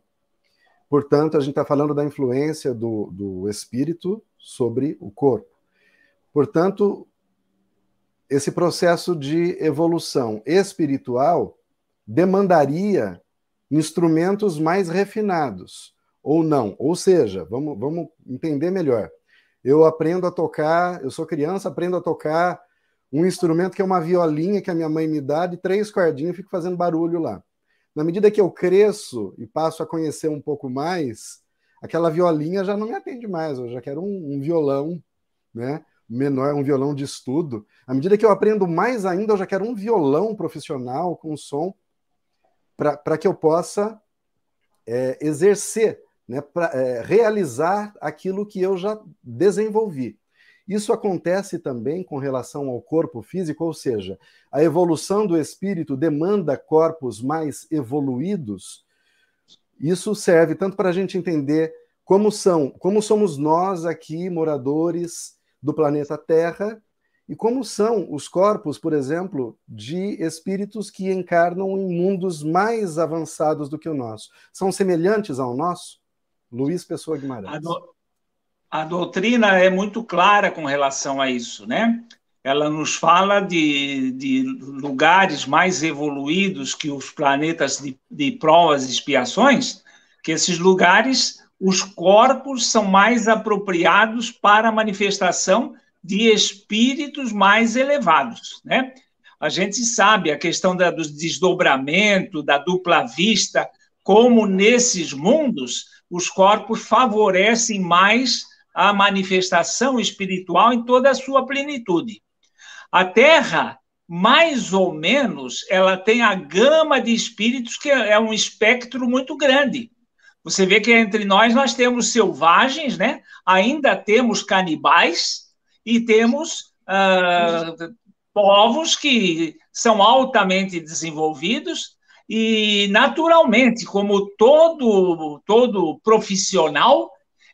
Speaker 1: Portanto, a gente está falando da influência do, do espírito sobre o corpo. Portanto, esse processo de evolução espiritual demandaria instrumentos mais refinados, ou não. Ou seja, vamos, vamos entender melhor. Eu aprendo a tocar, eu sou criança, aprendo a tocar um instrumento que é uma violinha que a minha mãe me dá, de três cordinhas, fico fazendo barulho lá. Na medida que eu cresço e passo a conhecer um pouco mais, aquela violinha já não me atende mais, eu já quero um, um violão, né? menor, um violão de estudo. À medida que eu aprendo mais ainda, eu já quero um violão profissional com som para que eu possa é, exercer, né, para é, realizar aquilo que eu já desenvolvi. Isso acontece também com relação ao corpo físico, ou seja, a evolução do espírito demanda corpos mais evoluídos. Isso serve tanto para a gente entender como são, como somos nós aqui, moradores do planeta Terra, e como são os corpos, por exemplo, de espíritos que encarnam em mundos mais avançados do que o nosso. São semelhantes ao nosso? Luiz Pessoa Guimarães
Speaker 2: a doutrina é muito clara com relação a isso, né? Ela nos fala de, de lugares mais evoluídos que os planetas de, de provas e expiações, que esses lugares, os corpos são mais apropriados para a manifestação de espíritos mais elevados, né? A gente sabe a questão da, do desdobramento, da dupla vista, como nesses mundos os corpos favorecem mais a manifestação espiritual em toda a sua plenitude. A Terra, mais ou menos, ela tem a gama de espíritos que é um espectro muito grande. Você vê que entre nós nós temos selvagens, né? Ainda temos canibais e temos uh, povos que são altamente desenvolvidos e naturalmente, como todo todo profissional,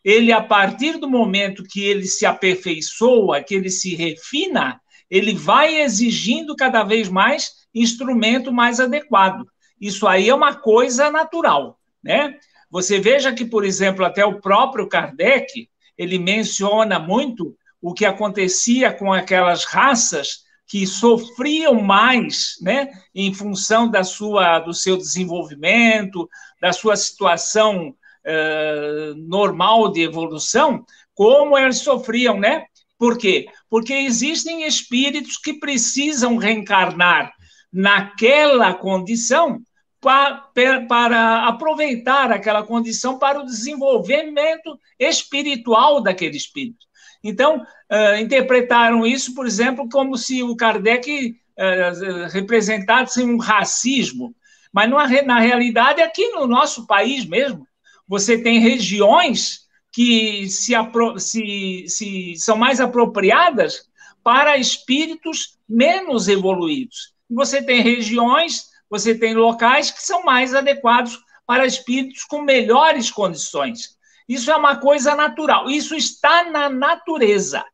Speaker 2: ele, a partir do momento que ele se aperfeiçoa, que ele se refina, ele vai exigindo cada vez mais instrumento mais adequado. Isso aí é uma coisa natural, né? Você veja que, por exemplo, até o próprio Kardec, ele menciona muito o que acontecia com aquelas raças que sofriam mais, né, em função da sua do seu desenvolvimento, da sua situação uh, normal de evolução, como eles sofriam, né? Por quê? Porque existem espíritos que precisam reencarnar naquela condição para, para aproveitar aquela condição para o desenvolvimento espiritual daquele espírito. Então, uh, interpretaram isso, por exemplo, como se o Kardec uh, representasse um racismo. Mas, na realidade, aqui no nosso país mesmo, você tem regiões que se, se, se são mais apropriadas para espíritos menos evoluídos. Você tem regiões, você tem locais que são mais adequados para espíritos com melhores condições. Isso é uma coisa natural, isso está na natureza,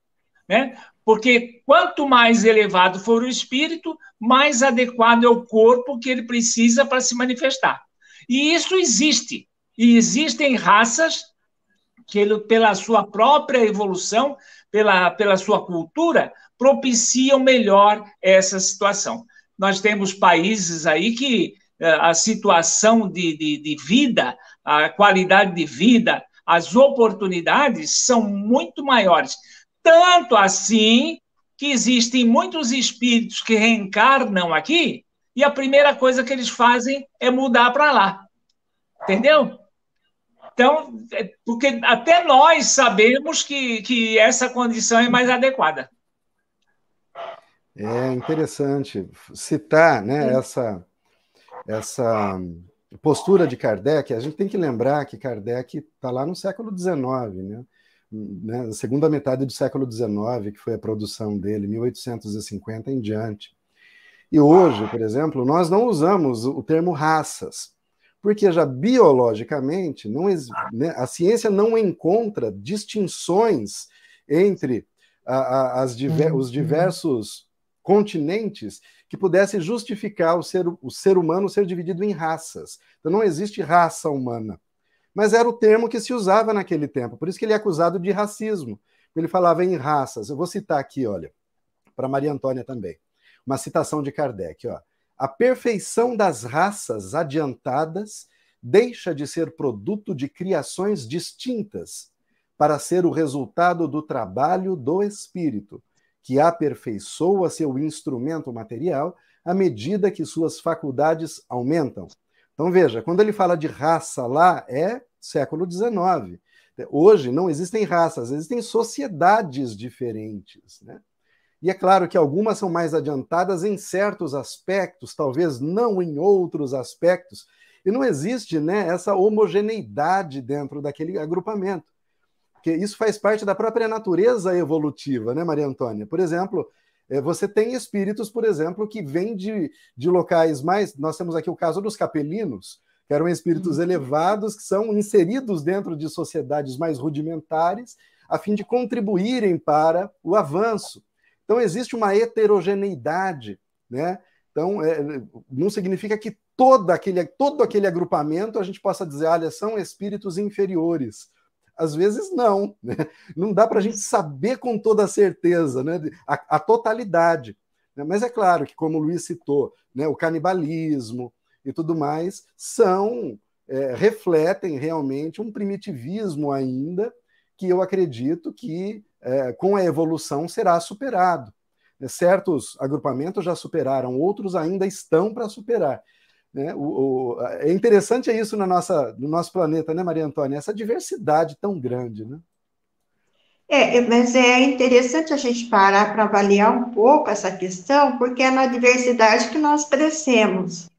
Speaker 2: né? Porque quanto mais elevado for o espírito, mais adequado é o corpo que ele precisa para se manifestar. E isso existe. E existem raças que, pela sua própria evolução, pela, pela sua cultura, propiciam melhor essa situação. Nós temos países aí que eh, a situação de, de, de vida, a qualidade de vida, as oportunidades são muito maiores. Tanto assim que existem muitos espíritos que reencarnam aqui e a primeira coisa que eles fazem é mudar para lá. Entendeu? Então, é, porque até nós sabemos que, que essa condição é mais adequada.
Speaker 1: É interessante citar né, essa, essa postura de Kardec. A gente tem que lembrar que Kardec está lá no século XIX, né? né, na segunda metade do século XIX, que foi a produção dele, 1850 em diante. E hoje, por exemplo, nós não usamos o termo raças porque já biologicamente não né, a ciência não encontra distinções entre a, a, as diver, os uhum. diversos continentes que pudesse justificar o ser, o ser humano ser dividido em raças. Então não existe raça humana. mas era o termo que se usava naquele tempo, por isso que ele é acusado de racismo. Ele falava em raças. Eu vou citar aqui, olha, para Maria Antônia também, uma citação de Kardec, ó. A perfeição das raças adiantadas deixa de ser produto de criações distintas para ser o resultado do trabalho do espírito, que aperfeiçoa seu instrumento material à medida que suas faculdades aumentam. Então veja, quando ele fala de raça lá, é século XIX. Hoje não existem raças, existem sociedades diferentes. Né? E é claro que algumas são mais adiantadas em certos aspectos, talvez não em outros aspectos, e não existe né, essa homogeneidade dentro daquele agrupamento. Porque isso faz parte da própria natureza evolutiva, né, Maria Antônia? Por exemplo, é, você tem espíritos, por exemplo, que vêm de, de locais mais. Nós temos aqui o caso dos capelinos, que eram espíritos uhum. elevados, que são inseridos dentro de sociedades mais rudimentares, a fim de contribuírem para o avanço. Então, existe uma heterogeneidade, né? Então, é, não significa que todo aquele, todo aquele agrupamento a gente possa dizer, olha, são espíritos inferiores. Às vezes não, né? não dá para a gente saber com toda certeza né? a, a totalidade. Né? Mas é claro que, como o Luiz citou, né? o canibalismo e tudo mais são é, refletem realmente um primitivismo ainda que eu acredito que é, com a evolução será superado. Certos agrupamentos já superaram, outros ainda estão para superar. Né? O, o, é interessante isso na nossa, no nosso planeta, né, Maria Antônia? Essa diversidade tão grande, né?
Speaker 3: É, mas é interessante a gente parar para avaliar um pouco essa questão, porque é na diversidade que nós crescemos.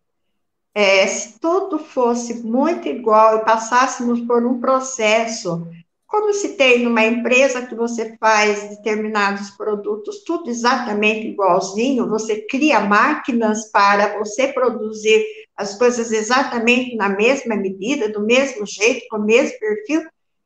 Speaker 3: É, se tudo fosse muito igual e passássemos por um processo como se tem numa empresa que você faz determinados produtos, tudo exatamente igualzinho, você cria máquinas para você produzir as coisas exatamente na mesma medida, do mesmo jeito, com o mesmo perfil,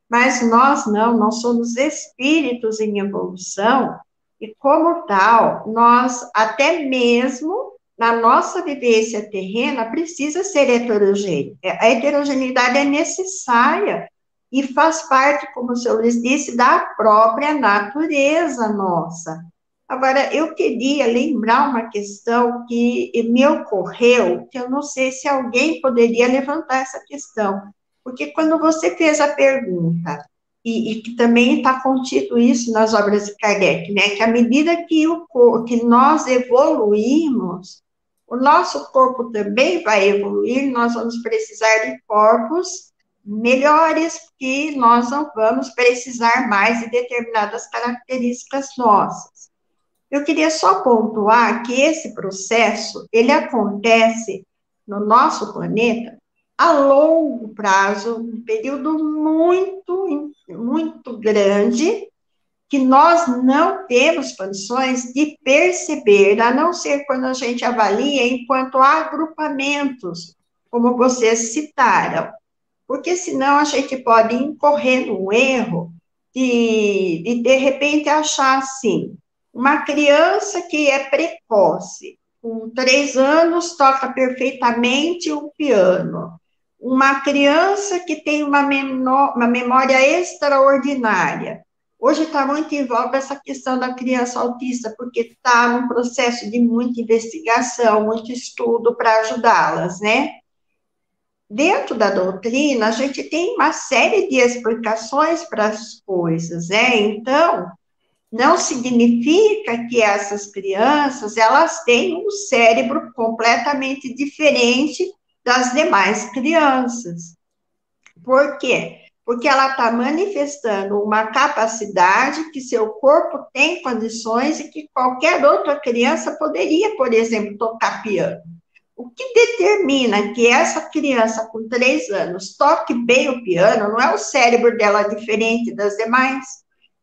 Speaker 3: mas nós não, nós somos espíritos em evolução, e como tal, nós até mesmo na nossa vivência terrena precisa ser heterogênea. A heterogeneidade é necessária e faz parte, como o senhor Luiz disse, da própria natureza nossa. Agora, eu queria lembrar uma questão que me ocorreu, que eu não sei se alguém poderia levantar essa questão, porque quando você fez a pergunta, e, e que também está contido isso nas obras de Kardec, né, que à medida que, o, que nós evoluímos, o nosso corpo também vai evoluir, nós vamos precisar de corpos melhores, que nós não vamos precisar mais de determinadas características nossas. Eu queria só pontuar que esse processo, ele acontece no nosso planeta a longo prazo, um período muito, muito grande, que nós não temos condições de perceber, a não ser quando a gente avalia enquanto agrupamentos, como vocês citaram porque senão a gente pode incorrer no erro de, de, de repente, achar assim, uma criança que é precoce, com três anos, toca perfeitamente o piano. Uma criança que tem uma, menor, uma memória extraordinária. Hoje está muito em voga essa questão da criança autista, porque está num processo de muita investigação, muito estudo para ajudá-las, né? Dentro da doutrina, a gente tem uma série de explicações para as coisas, né? Então, não significa que essas crianças, elas têm um cérebro completamente diferente das demais crianças. Por quê? Porque ela está manifestando uma capacidade que seu corpo tem condições e que qualquer outra criança poderia, por exemplo, tocar piano. O que determina que essa criança com três anos toque bem o piano não é o cérebro dela diferente das demais,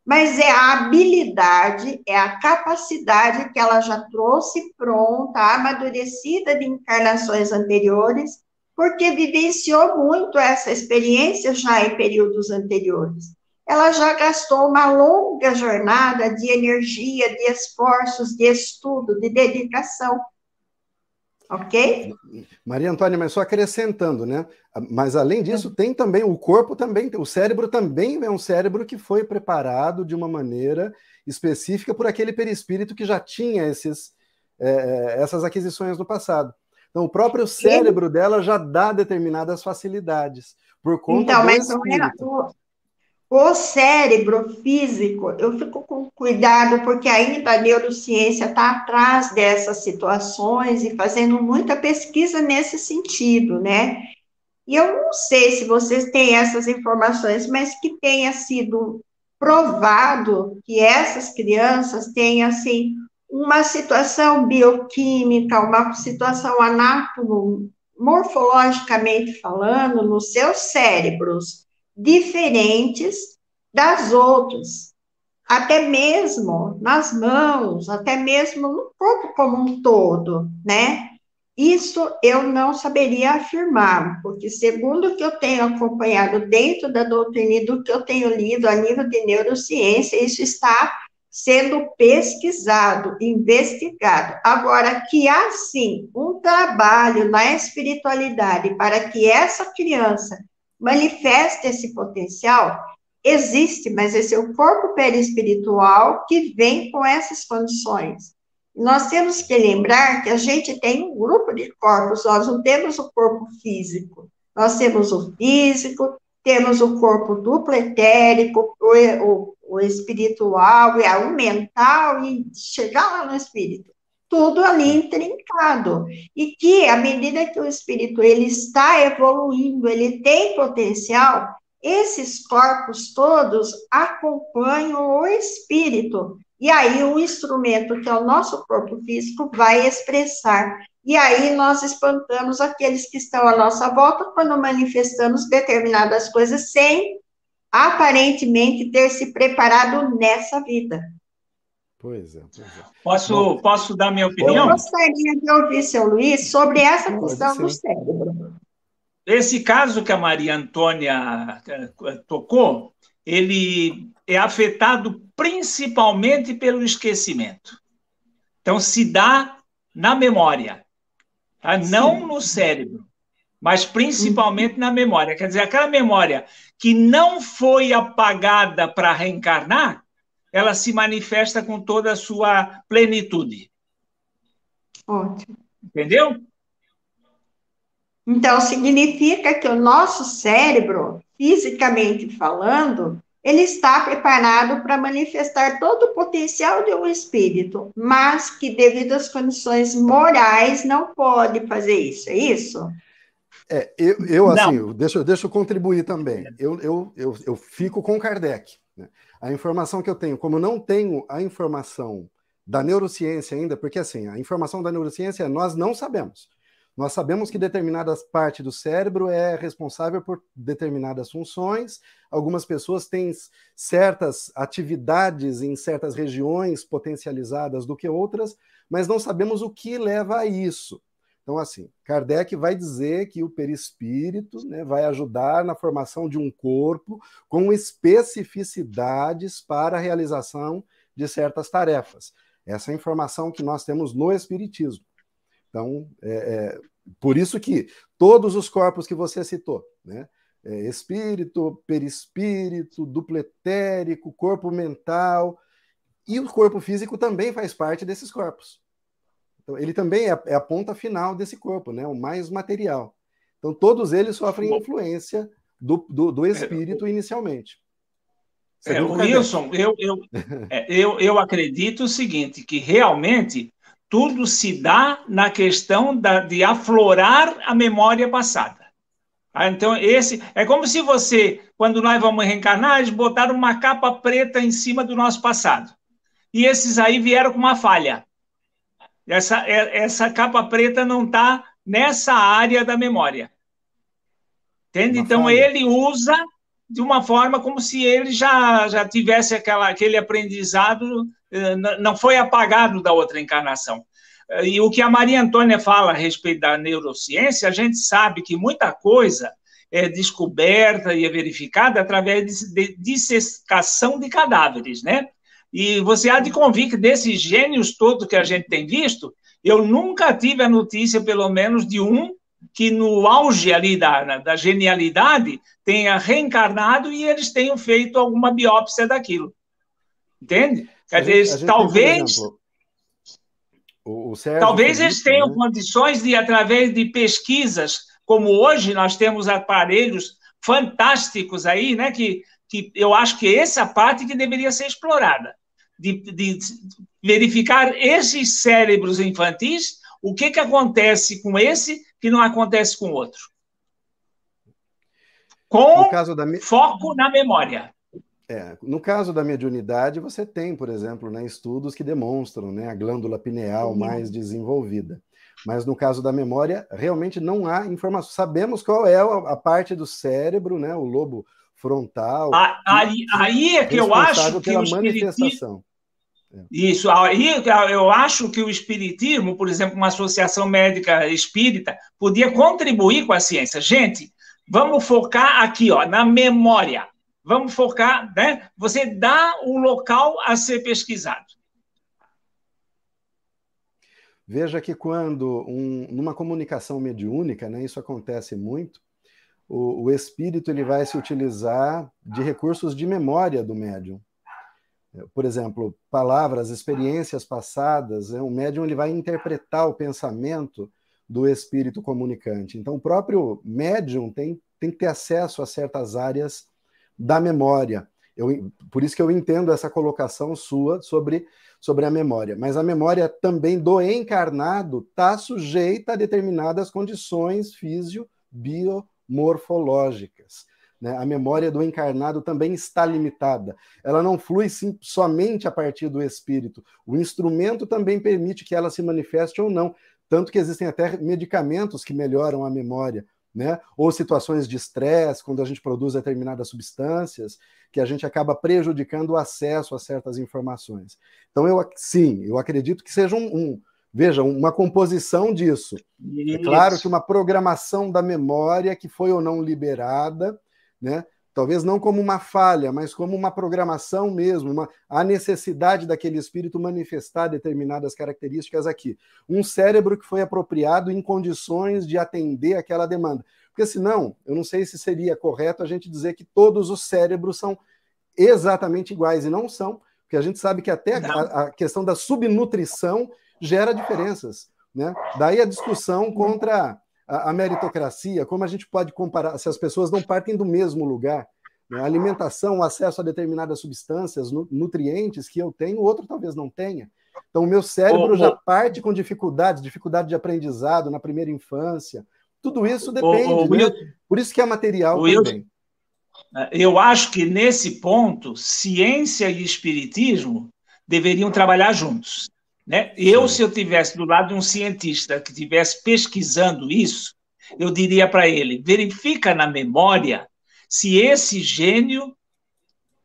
Speaker 3: mas é a habilidade, é a capacidade que ela já trouxe pronta, amadurecida de encarnações anteriores, porque vivenciou muito essa experiência já em períodos anteriores. Ela já gastou uma longa jornada de energia, de esforços, de estudo, de dedicação Ok?
Speaker 1: Maria Antônia, mas só acrescentando, né? Mas além disso, tem também o corpo também, o cérebro também é um cérebro que foi preparado de uma maneira específica por aquele perispírito que já tinha esses, é, é essas aquisições no passado. Então, o próprio cérebro dela já dá determinadas facilidades por conta então, do mas espírito.
Speaker 3: Não é, o cérebro físico, eu fico com cuidado, porque ainda a neurociência está atrás dessas situações e fazendo muita pesquisa nesse sentido, né? E eu não sei se vocês têm essas informações, mas que tenha sido provado que essas crianças têm, assim, uma situação bioquímica, uma situação anátomo, morfologicamente falando, nos seus cérebros, diferentes das outras, até mesmo nas mãos, até mesmo no corpo como um todo, né? Isso eu não saberia afirmar, porque segundo o que eu tenho acompanhado dentro da doutrina e do que eu tenho lido a nível de neurociência, isso está sendo pesquisado, investigado. Agora, que há sim um trabalho na espiritualidade para que essa criança manifesta esse potencial, existe, mas esse é o corpo perispiritual que vem com essas condições. Nós temos que lembrar que a gente tem um grupo de corpos, nós não temos o corpo físico, nós temos o físico, temos o corpo duplo etérico, o, o, o espiritual, e o mental, e chegar lá no espírito tudo ali intrincado. E que, à medida que o espírito ele está evoluindo, ele tem potencial, esses corpos todos acompanham o espírito. E aí o instrumento, que é o nosso corpo físico, vai expressar. E aí nós espantamos aqueles que estão à nossa volta quando manifestamos determinadas coisas sem aparentemente ter se preparado nessa vida.
Speaker 1: Pois é, pois é.
Speaker 2: Posso, Bom, posso dar minha opinião?
Speaker 3: Eu gostaria de ouvir, seu Luiz, sobre essa questão do cérebro.
Speaker 2: Esse caso que a Maria Antônia eh, tocou, ele é afetado principalmente pelo esquecimento. Então, se dá na memória, tá? não no cérebro, mas principalmente na memória. Quer dizer, aquela memória que não foi apagada para reencarnar, ela se manifesta com toda a sua plenitude.
Speaker 3: Ótimo.
Speaker 2: Entendeu?
Speaker 3: Então, significa que o nosso cérebro, fisicamente falando, ele está preparado para manifestar todo o potencial de um espírito, mas que, devido às condições morais, não pode fazer isso, é isso?
Speaker 1: É, eu, eu assim, deixa, deixa eu contribuir também. Eu, eu, eu, eu fico com Kardec. Né? A informação que eu tenho, como não tenho a informação da neurociência ainda, porque assim, a informação da neurociência nós não sabemos. Nós sabemos que determinadas partes do cérebro é responsável por determinadas funções. Algumas pessoas têm certas atividades em certas regiões potencializadas do que outras, mas não sabemos o que leva a isso. Então, assim, Kardec vai dizer que o perispírito né, vai ajudar na formação de um corpo com especificidades para a realização de certas tarefas. Essa é a informação que nós temos no Espiritismo. Então, é, é, por isso que todos os corpos que você citou, né, é, espírito, perispírito, dupletérico, corpo mental, e o corpo físico também faz parte desses corpos. Então, ele também é, é, a ponta final desse corpo, né? o mais material. Então, todos eles sofrem influência do, do, do espírito inicialmente.
Speaker 2: É, Wilson, eu, eu, é, eu, eu acredito o seguinte, que realmente tudo se dá na questão da, de aflorar a memória passada. Ah, então, esse é como se você, quando nós vamos reencarnar, eles botaram uma capa preta em cima do nosso passado. E esses aí vieram com uma falha. Essa, é, essa capa preta não está nessa área da memória. Entende? Uma então, ele usa de uma forma como se ele já, já tivesse aquela, aquele aprendizado, eh, não foi apagado da outra encarnação. Eh, e o que a Maria Antônia fala a respeito da neurociência, a gente sabe que muita coisa é descoberta e é verificada através de, de dissecação de cadáveres, né? E você há de convir que desses gênios todos que a gente tem visto, Eu nunca tive a notícia, pelo menos, de um que no auge ali da, da genialidade tenha reencarnado e eles tenham feito alguma biópsia daquilo. Entende? Quer dizer, talvez. o, o talvez eles tenham né? condições de, através de pesquisas, como hoje nós temos aparelhos fantásticos aí, né? Que, que eu acho que essa parte que deveria ser explorada. De, de verificar esses cérebros infantis, o que, que acontece com esse que não acontece com o outro. Com da... foco na memória.
Speaker 1: É, no caso da mediunidade, você tem, por exemplo, né, estudos que demonstram né, a glândula pineal Sim. mais desenvolvida. Mas no caso da memória, realmente não há informação. Sabemos qual é a parte do cérebro, né, o lobo frontal.
Speaker 2: Aí, aí é que eu acho que o manifestação. Isso, aí eu acho que o espiritismo, por exemplo, uma associação médica espírita, podia contribuir com a ciência. Gente, vamos focar aqui, ó, na memória. Vamos focar, né? Você dá o local a ser pesquisado.
Speaker 1: Veja que quando, um, numa comunicação mediúnica, né, isso acontece muito, o, o espírito ele vai se utilizar de recursos de memória do médium por exemplo, palavras, experiências passadas, né? o médium ele vai interpretar o pensamento do espírito comunicante. Então, o próprio médium tem, tem que ter acesso a certas áreas da memória. Eu, por isso que eu entendo essa colocação sua sobre, sobre a memória. Mas a memória também do encarnado está sujeita a determinadas condições fisio-biomorfológicas. Né? A memória do encarnado também está limitada. Ela não flui sim, somente a partir do espírito. O instrumento também permite que ela se manifeste ou não. Tanto que existem até medicamentos que melhoram a memória. Né? Ou situações de estresse, quando a gente produz determinadas substâncias, que a gente acaba prejudicando o acesso a certas informações. Então, eu sim, eu acredito que seja um, um veja, uma composição disso. Isso. É claro que uma programação da memória que foi ou não liberada, né? Talvez não como uma falha, mas como uma programação mesmo, uma, a necessidade daquele espírito manifestar determinadas características aqui. Um cérebro que foi apropriado em condições de atender aquela demanda. Porque senão, eu não sei se seria correto a gente dizer que todos os cérebros são exatamente iguais, e não são, porque a gente sabe que até a, a questão da subnutrição gera diferenças. Né? Daí a discussão contra a, a, meritocracia, como a gente pode comparar, se as pessoas não partem do mesmo lugar, né? a alimentação, o acesso a determinadas substâncias, nu, nutrientes que eu tenho, o outro talvez não tenha. Então, o meu cérebro já parte com dificuldades, dificuldade de aprendizado na primeira infância. Tudo isso depende. né? Por isso que é material também.
Speaker 2: Eu acho que nesse ponto, ciência e espiritismo deveriam trabalhar juntos. Né? Eu, se eu tivesse do lado de um cientista que estivesse pesquisando isso, eu diria para ele: verifica na memória se esse gênio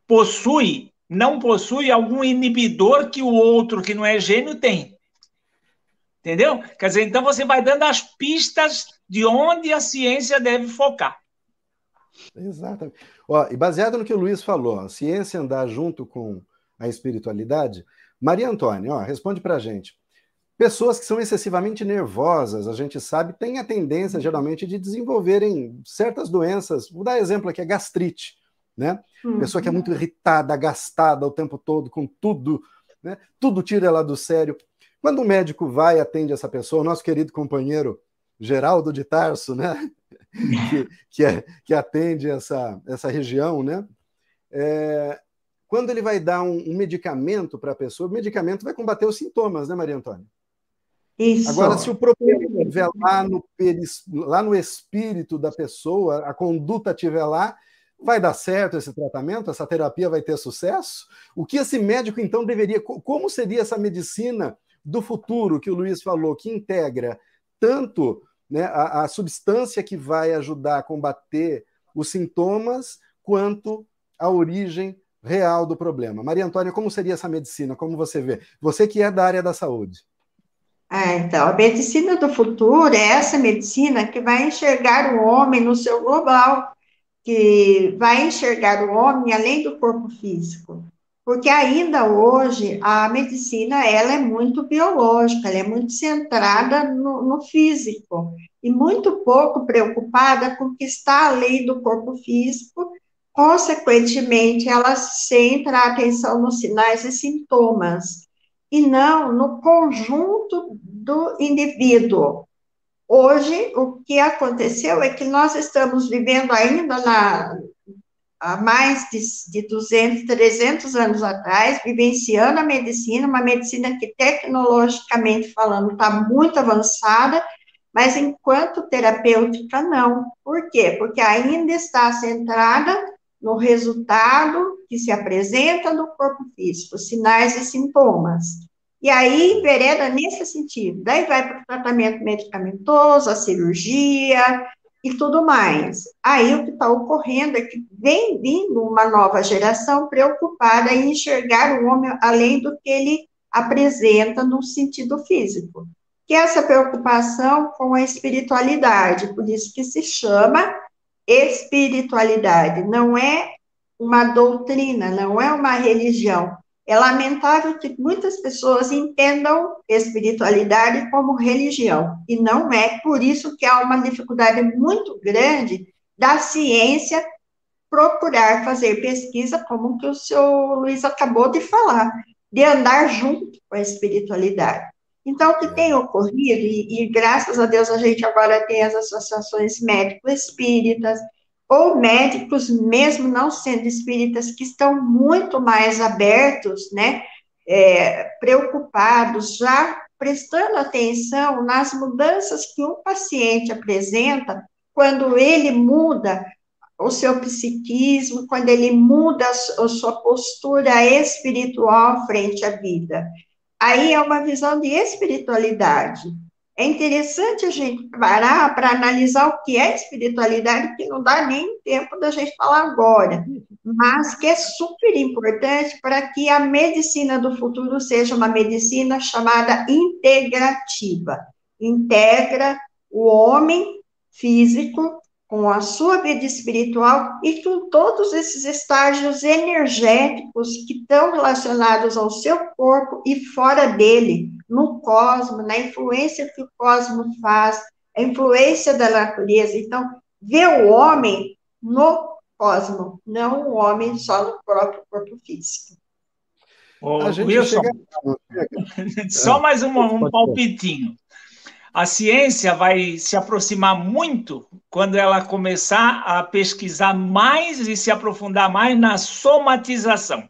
Speaker 2: possui, não possui algum inibidor que o outro que não é gênio tem. Entendeu? Quer dizer, então você vai dando as pistas de onde a ciência deve focar.
Speaker 1: Exatamente. Ó, e baseado no que o Luiz falou, a ciência andar junto com a espiritualidade, Maria Antônia, ó, responde para a gente. Pessoas que são excessivamente nervosas, a gente sabe, têm a tendência geralmente de desenvolverem certas doenças. Vou dar exemplo aqui, a gastrite, né? Uhum. Pessoa que é muito irritada, gastada o tempo todo com tudo, né? Tudo tira ela do sério. Quando o médico vai e atende essa pessoa, o nosso querido companheiro Geraldo de Tarso, né? que, que, é, que atende essa, essa região, né? É, quando ele vai dar um, um medicamento para a pessoa, o medicamento vai combater os sintomas, né, Maria Antônia? Isso. Agora, se o problema estiver lá no, lá no espírito da pessoa, a conduta estiver lá, vai dar certo esse tratamento? Essa terapia vai ter sucesso? O que esse médico, então, deveria. Como seria essa medicina do futuro que o Luiz falou, que integra tanto né, a, a substância que vai ajudar a combater os sintomas, quanto a origem real do problema. Maria Antônia, como seria essa medicina? Como você vê? Você que é da área da saúde.
Speaker 3: Ah, então, a medicina do futuro é essa medicina que vai enxergar o homem no seu global, que vai enxergar o homem além do corpo físico. porque ainda hoje a medicina ela é muito biológica, ela é muito centrada no, no físico e muito pouco preocupada com o que está além do corpo físico. Consequentemente, ela centra a atenção nos sinais e sintomas e não no conjunto do indivíduo. Hoje, o que aconteceu é que nós estamos vivendo ainda na, há mais de, de 200, 300 anos atrás, vivenciando a medicina, uma medicina que tecnologicamente falando está muito avançada, mas enquanto terapêutica não. Por quê? Porque ainda está centrada no resultado que se apresenta no corpo físico, sinais e sintomas. E aí envereda nesse sentido. Daí vai para o tratamento medicamentoso, a cirurgia, e tudo mais. Aí o que está ocorrendo é que vem vindo uma nova geração preocupada em enxergar o homem além do que ele apresenta no sentido físico. Que é essa preocupação com a espiritualidade, por isso que se chama espiritualidade, não é uma doutrina, não é uma religião, é lamentável que muitas pessoas entendam espiritualidade como religião, e não é por isso que há uma dificuldade muito grande da ciência procurar fazer pesquisa, como que o senhor Luiz acabou de falar, de andar junto com a espiritualidade. Então, o que tem ocorrido, e, e graças a Deus a gente agora tem as associações médico-espíritas, ou médicos, mesmo não sendo espíritas, que estão muito mais abertos, né, é, preocupados, já prestando atenção nas mudanças que um paciente apresenta quando ele muda o seu psiquismo, quando ele muda a sua postura espiritual frente à vida. Aí é uma visão de espiritualidade, é interessante a gente parar para analisar o que é espiritualidade, que não dá nem tempo da gente falar agora, mas que é super importante para que a medicina do futuro seja uma medicina chamada integrativa. Integra o homem físico com a sua vida espiritual e com todos esses estágios energéticos que estão relacionados ao seu corpo e fora dele, no cosmos, na influência que o cosmos faz, a influência da natureza. Então, ver o homem no cosmos, não o homem só no próprio corpo físico.
Speaker 2: Ô, Wilson, chega... só mais um, um palpitinho. A ciência vai se aproximar muito quando ela começar a pesquisar mais e se aprofundar mais na somatização.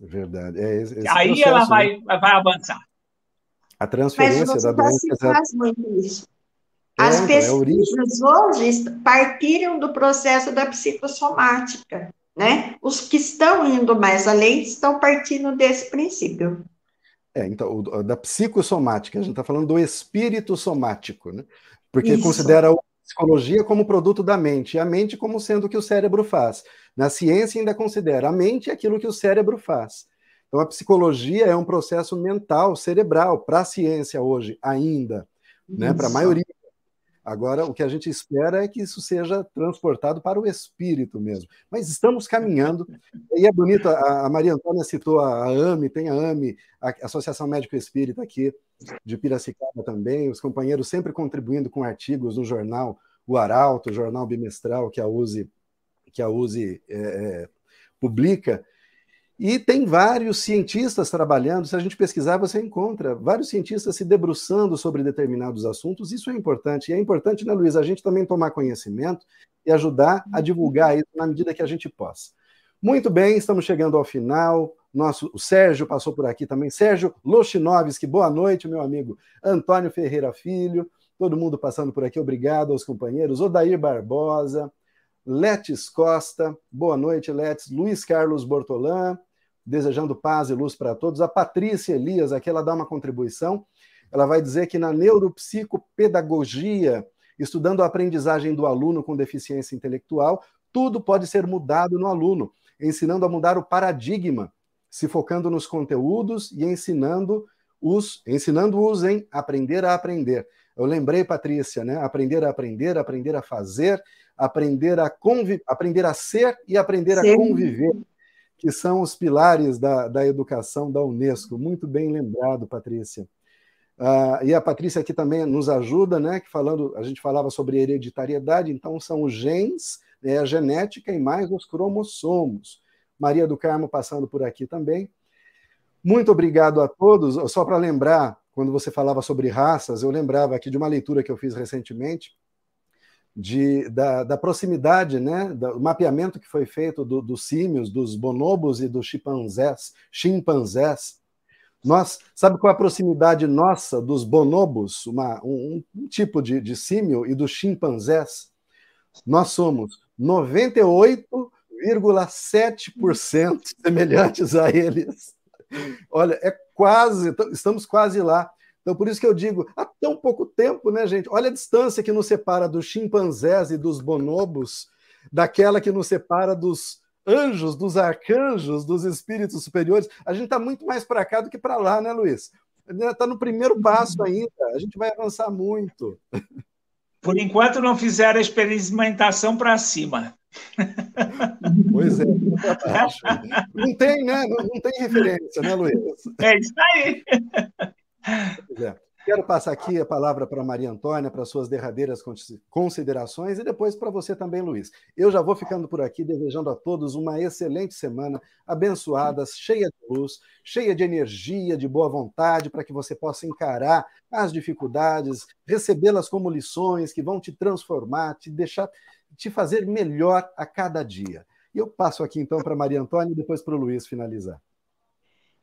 Speaker 1: É verdade. É esse,
Speaker 2: Aí processo, ela vai, né? vai avançar.
Speaker 1: A transferência da doença.
Speaker 3: Faz muito isso. É, As é, pesquisas é hoje partiram do processo da psicossomática, né? Os que estão indo mais além estão partindo desse princípio.
Speaker 1: É, então, o, da psicossomática, a gente está falando do espírito somático, né? Porque Isso. considera a psicologia como produto da mente, e a mente como sendo o que o cérebro faz. Na ciência ainda considera a mente aquilo que o cérebro faz. Então a psicologia é um processo mental, cerebral, para a ciência hoje ainda, né? Para a maioria Agora, o que a gente espera é que isso seja transportado para o espírito mesmo. Mas estamos caminhando. E é bonito, a Maria Antônia citou a AME, tem a AME, a Associação Médico Espírita aqui de Piracicaba também, os companheiros sempre contribuindo com artigos no jornal O Arauto, jornal bimestral que a USE, que a USE é, é, publica. E tem vários cientistas trabalhando, se a gente pesquisar, você encontra vários cientistas se debruçando sobre determinados assuntos, isso é importante. E é importante, né, Luiz, a gente também tomar conhecimento e ajudar a divulgar isso na medida que a gente possa. Muito bem, estamos chegando ao final. Nosso, o Sérgio passou por aqui também. Sérgio Lochinovski, boa noite, meu amigo. Antônio Ferreira Filho, todo mundo passando por aqui, obrigado aos companheiros. Odair Barbosa, Letes Costa, boa noite, Letes. Luiz Carlos Bortolã, desejando paz e luz para todos. A Patrícia Elias, aqui ela dá uma contribuição. Ela vai dizer que na neuropsicopedagogia, estudando a aprendizagem do aluno com deficiência intelectual, tudo pode ser mudado no aluno, ensinando a mudar o paradigma, se focando nos conteúdos e ensinando os ensinando-os em aprender a aprender. Eu lembrei, Patrícia, né? Aprender a aprender, aprender a fazer, aprender a conviver, aprender a ser e aprender Sim. a conviver. que são os pilares da, da educação da Unesco. Muito bem lembrado, Patrícia. Uh, e a Patrícia aqui também nos ajuda, né? Que falando, a gente falava sobre hereditariedade, então são os genes, né, a genética e mais os cromossomos. Maria do Carmo passando por aqui também. Muito obrigado a todos. Só para lembrar, quando você falava sobre raças, eu lembrava aqui de uma leitura que eu fiz recentemente, de, da, da proximidade, né, do mapeamento que foi feito do, dos símios, dos bonobos e dos chimpanzés, chimpanzés. Nós, sabe qual é a proximidade nossa dos bonobos, uma, um, um tipo de, de símio, e dos chimpanzés? Nós somos 98,7% semelhantes a eles. Olha, é quase, estamos quase lá. Então, por isso que eu digo, há tão pouco tempo, né, gente? Olha a distância que nos separa dos chimpanzés e dos bonobos, daquela que nos separa dos anjos, dos arcanjos, dos espíritos superiores. A gente está muito mais para cá do que para lá, né, Luiz? Está no primeiro passo ainda, a gente vai avançar muito.
Speaker 2: Por enquanto, não fizeram a experimentação para cima.
Speaker 1: Pois é, não tem, né? Não, não, tem referência, né, Luiz?
Speaker 2: É isso aí.
Speaker 1: É. Quero passar aqui a palavra para Maria Antônia para suas derradeiras considerações e depois para você também, Luiz. Eu já vou ficando por aqui, desejando a todos uma excelente semana, abençoada, cheia de luz, cheia de energia, de boa vontade, para que você possa encarar as dificuldades, recebê-las como lições que vão te transformar, te deixar, te fazer melhor a cada dia. E eu passo aqui então para Maria Antônia e depois para o Luiz finalizar.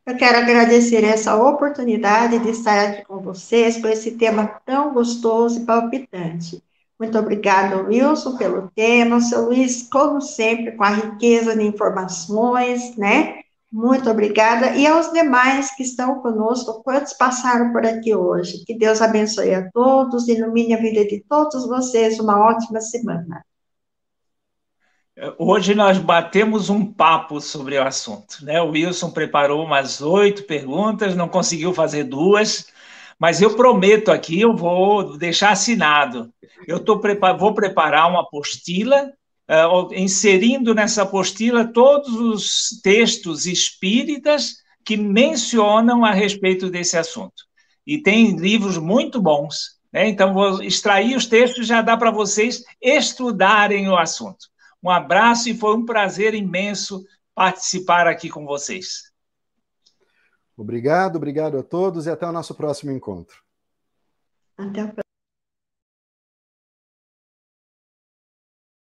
Speaker 3: Eu quero agradecer essa oportunidade de estar aqui com vocês com esse tema tão gostoso e palpitante. Muito obrigada, Wilson, pelo tema. Seu Luiz, como sempre, com a riqueza de informações, né? Muito obrigada. E aos demais que estão conosco, quantos passaram por aqui hoje. Que Deus abençoe a todos, ilumine a vida de todos vocês. Uma ótima semana.
Speaker 2: Hoje nós batemos um papo sobre o assunto. Né? O Wilson preparou umas oito perguntas, não conseguiu fazer duas, mas eu prometo aqui, eu vou deixar assinado. Eu tô, vou preparar uma apostila, uh, inserindo nessa apostila todos os textos espíritas que mencionam a respeito desse assunto. E tem livros muito bons. Né? Então, vou extrair os textos, já dá para vocês estudarem o assunto. Um abraço e foi um prazer imenso participar aqui com vocês.
Speaker 1: Obrigado, obrigado a todos e até o nosso próximo encontro.
Speaker 3: Até o próximo.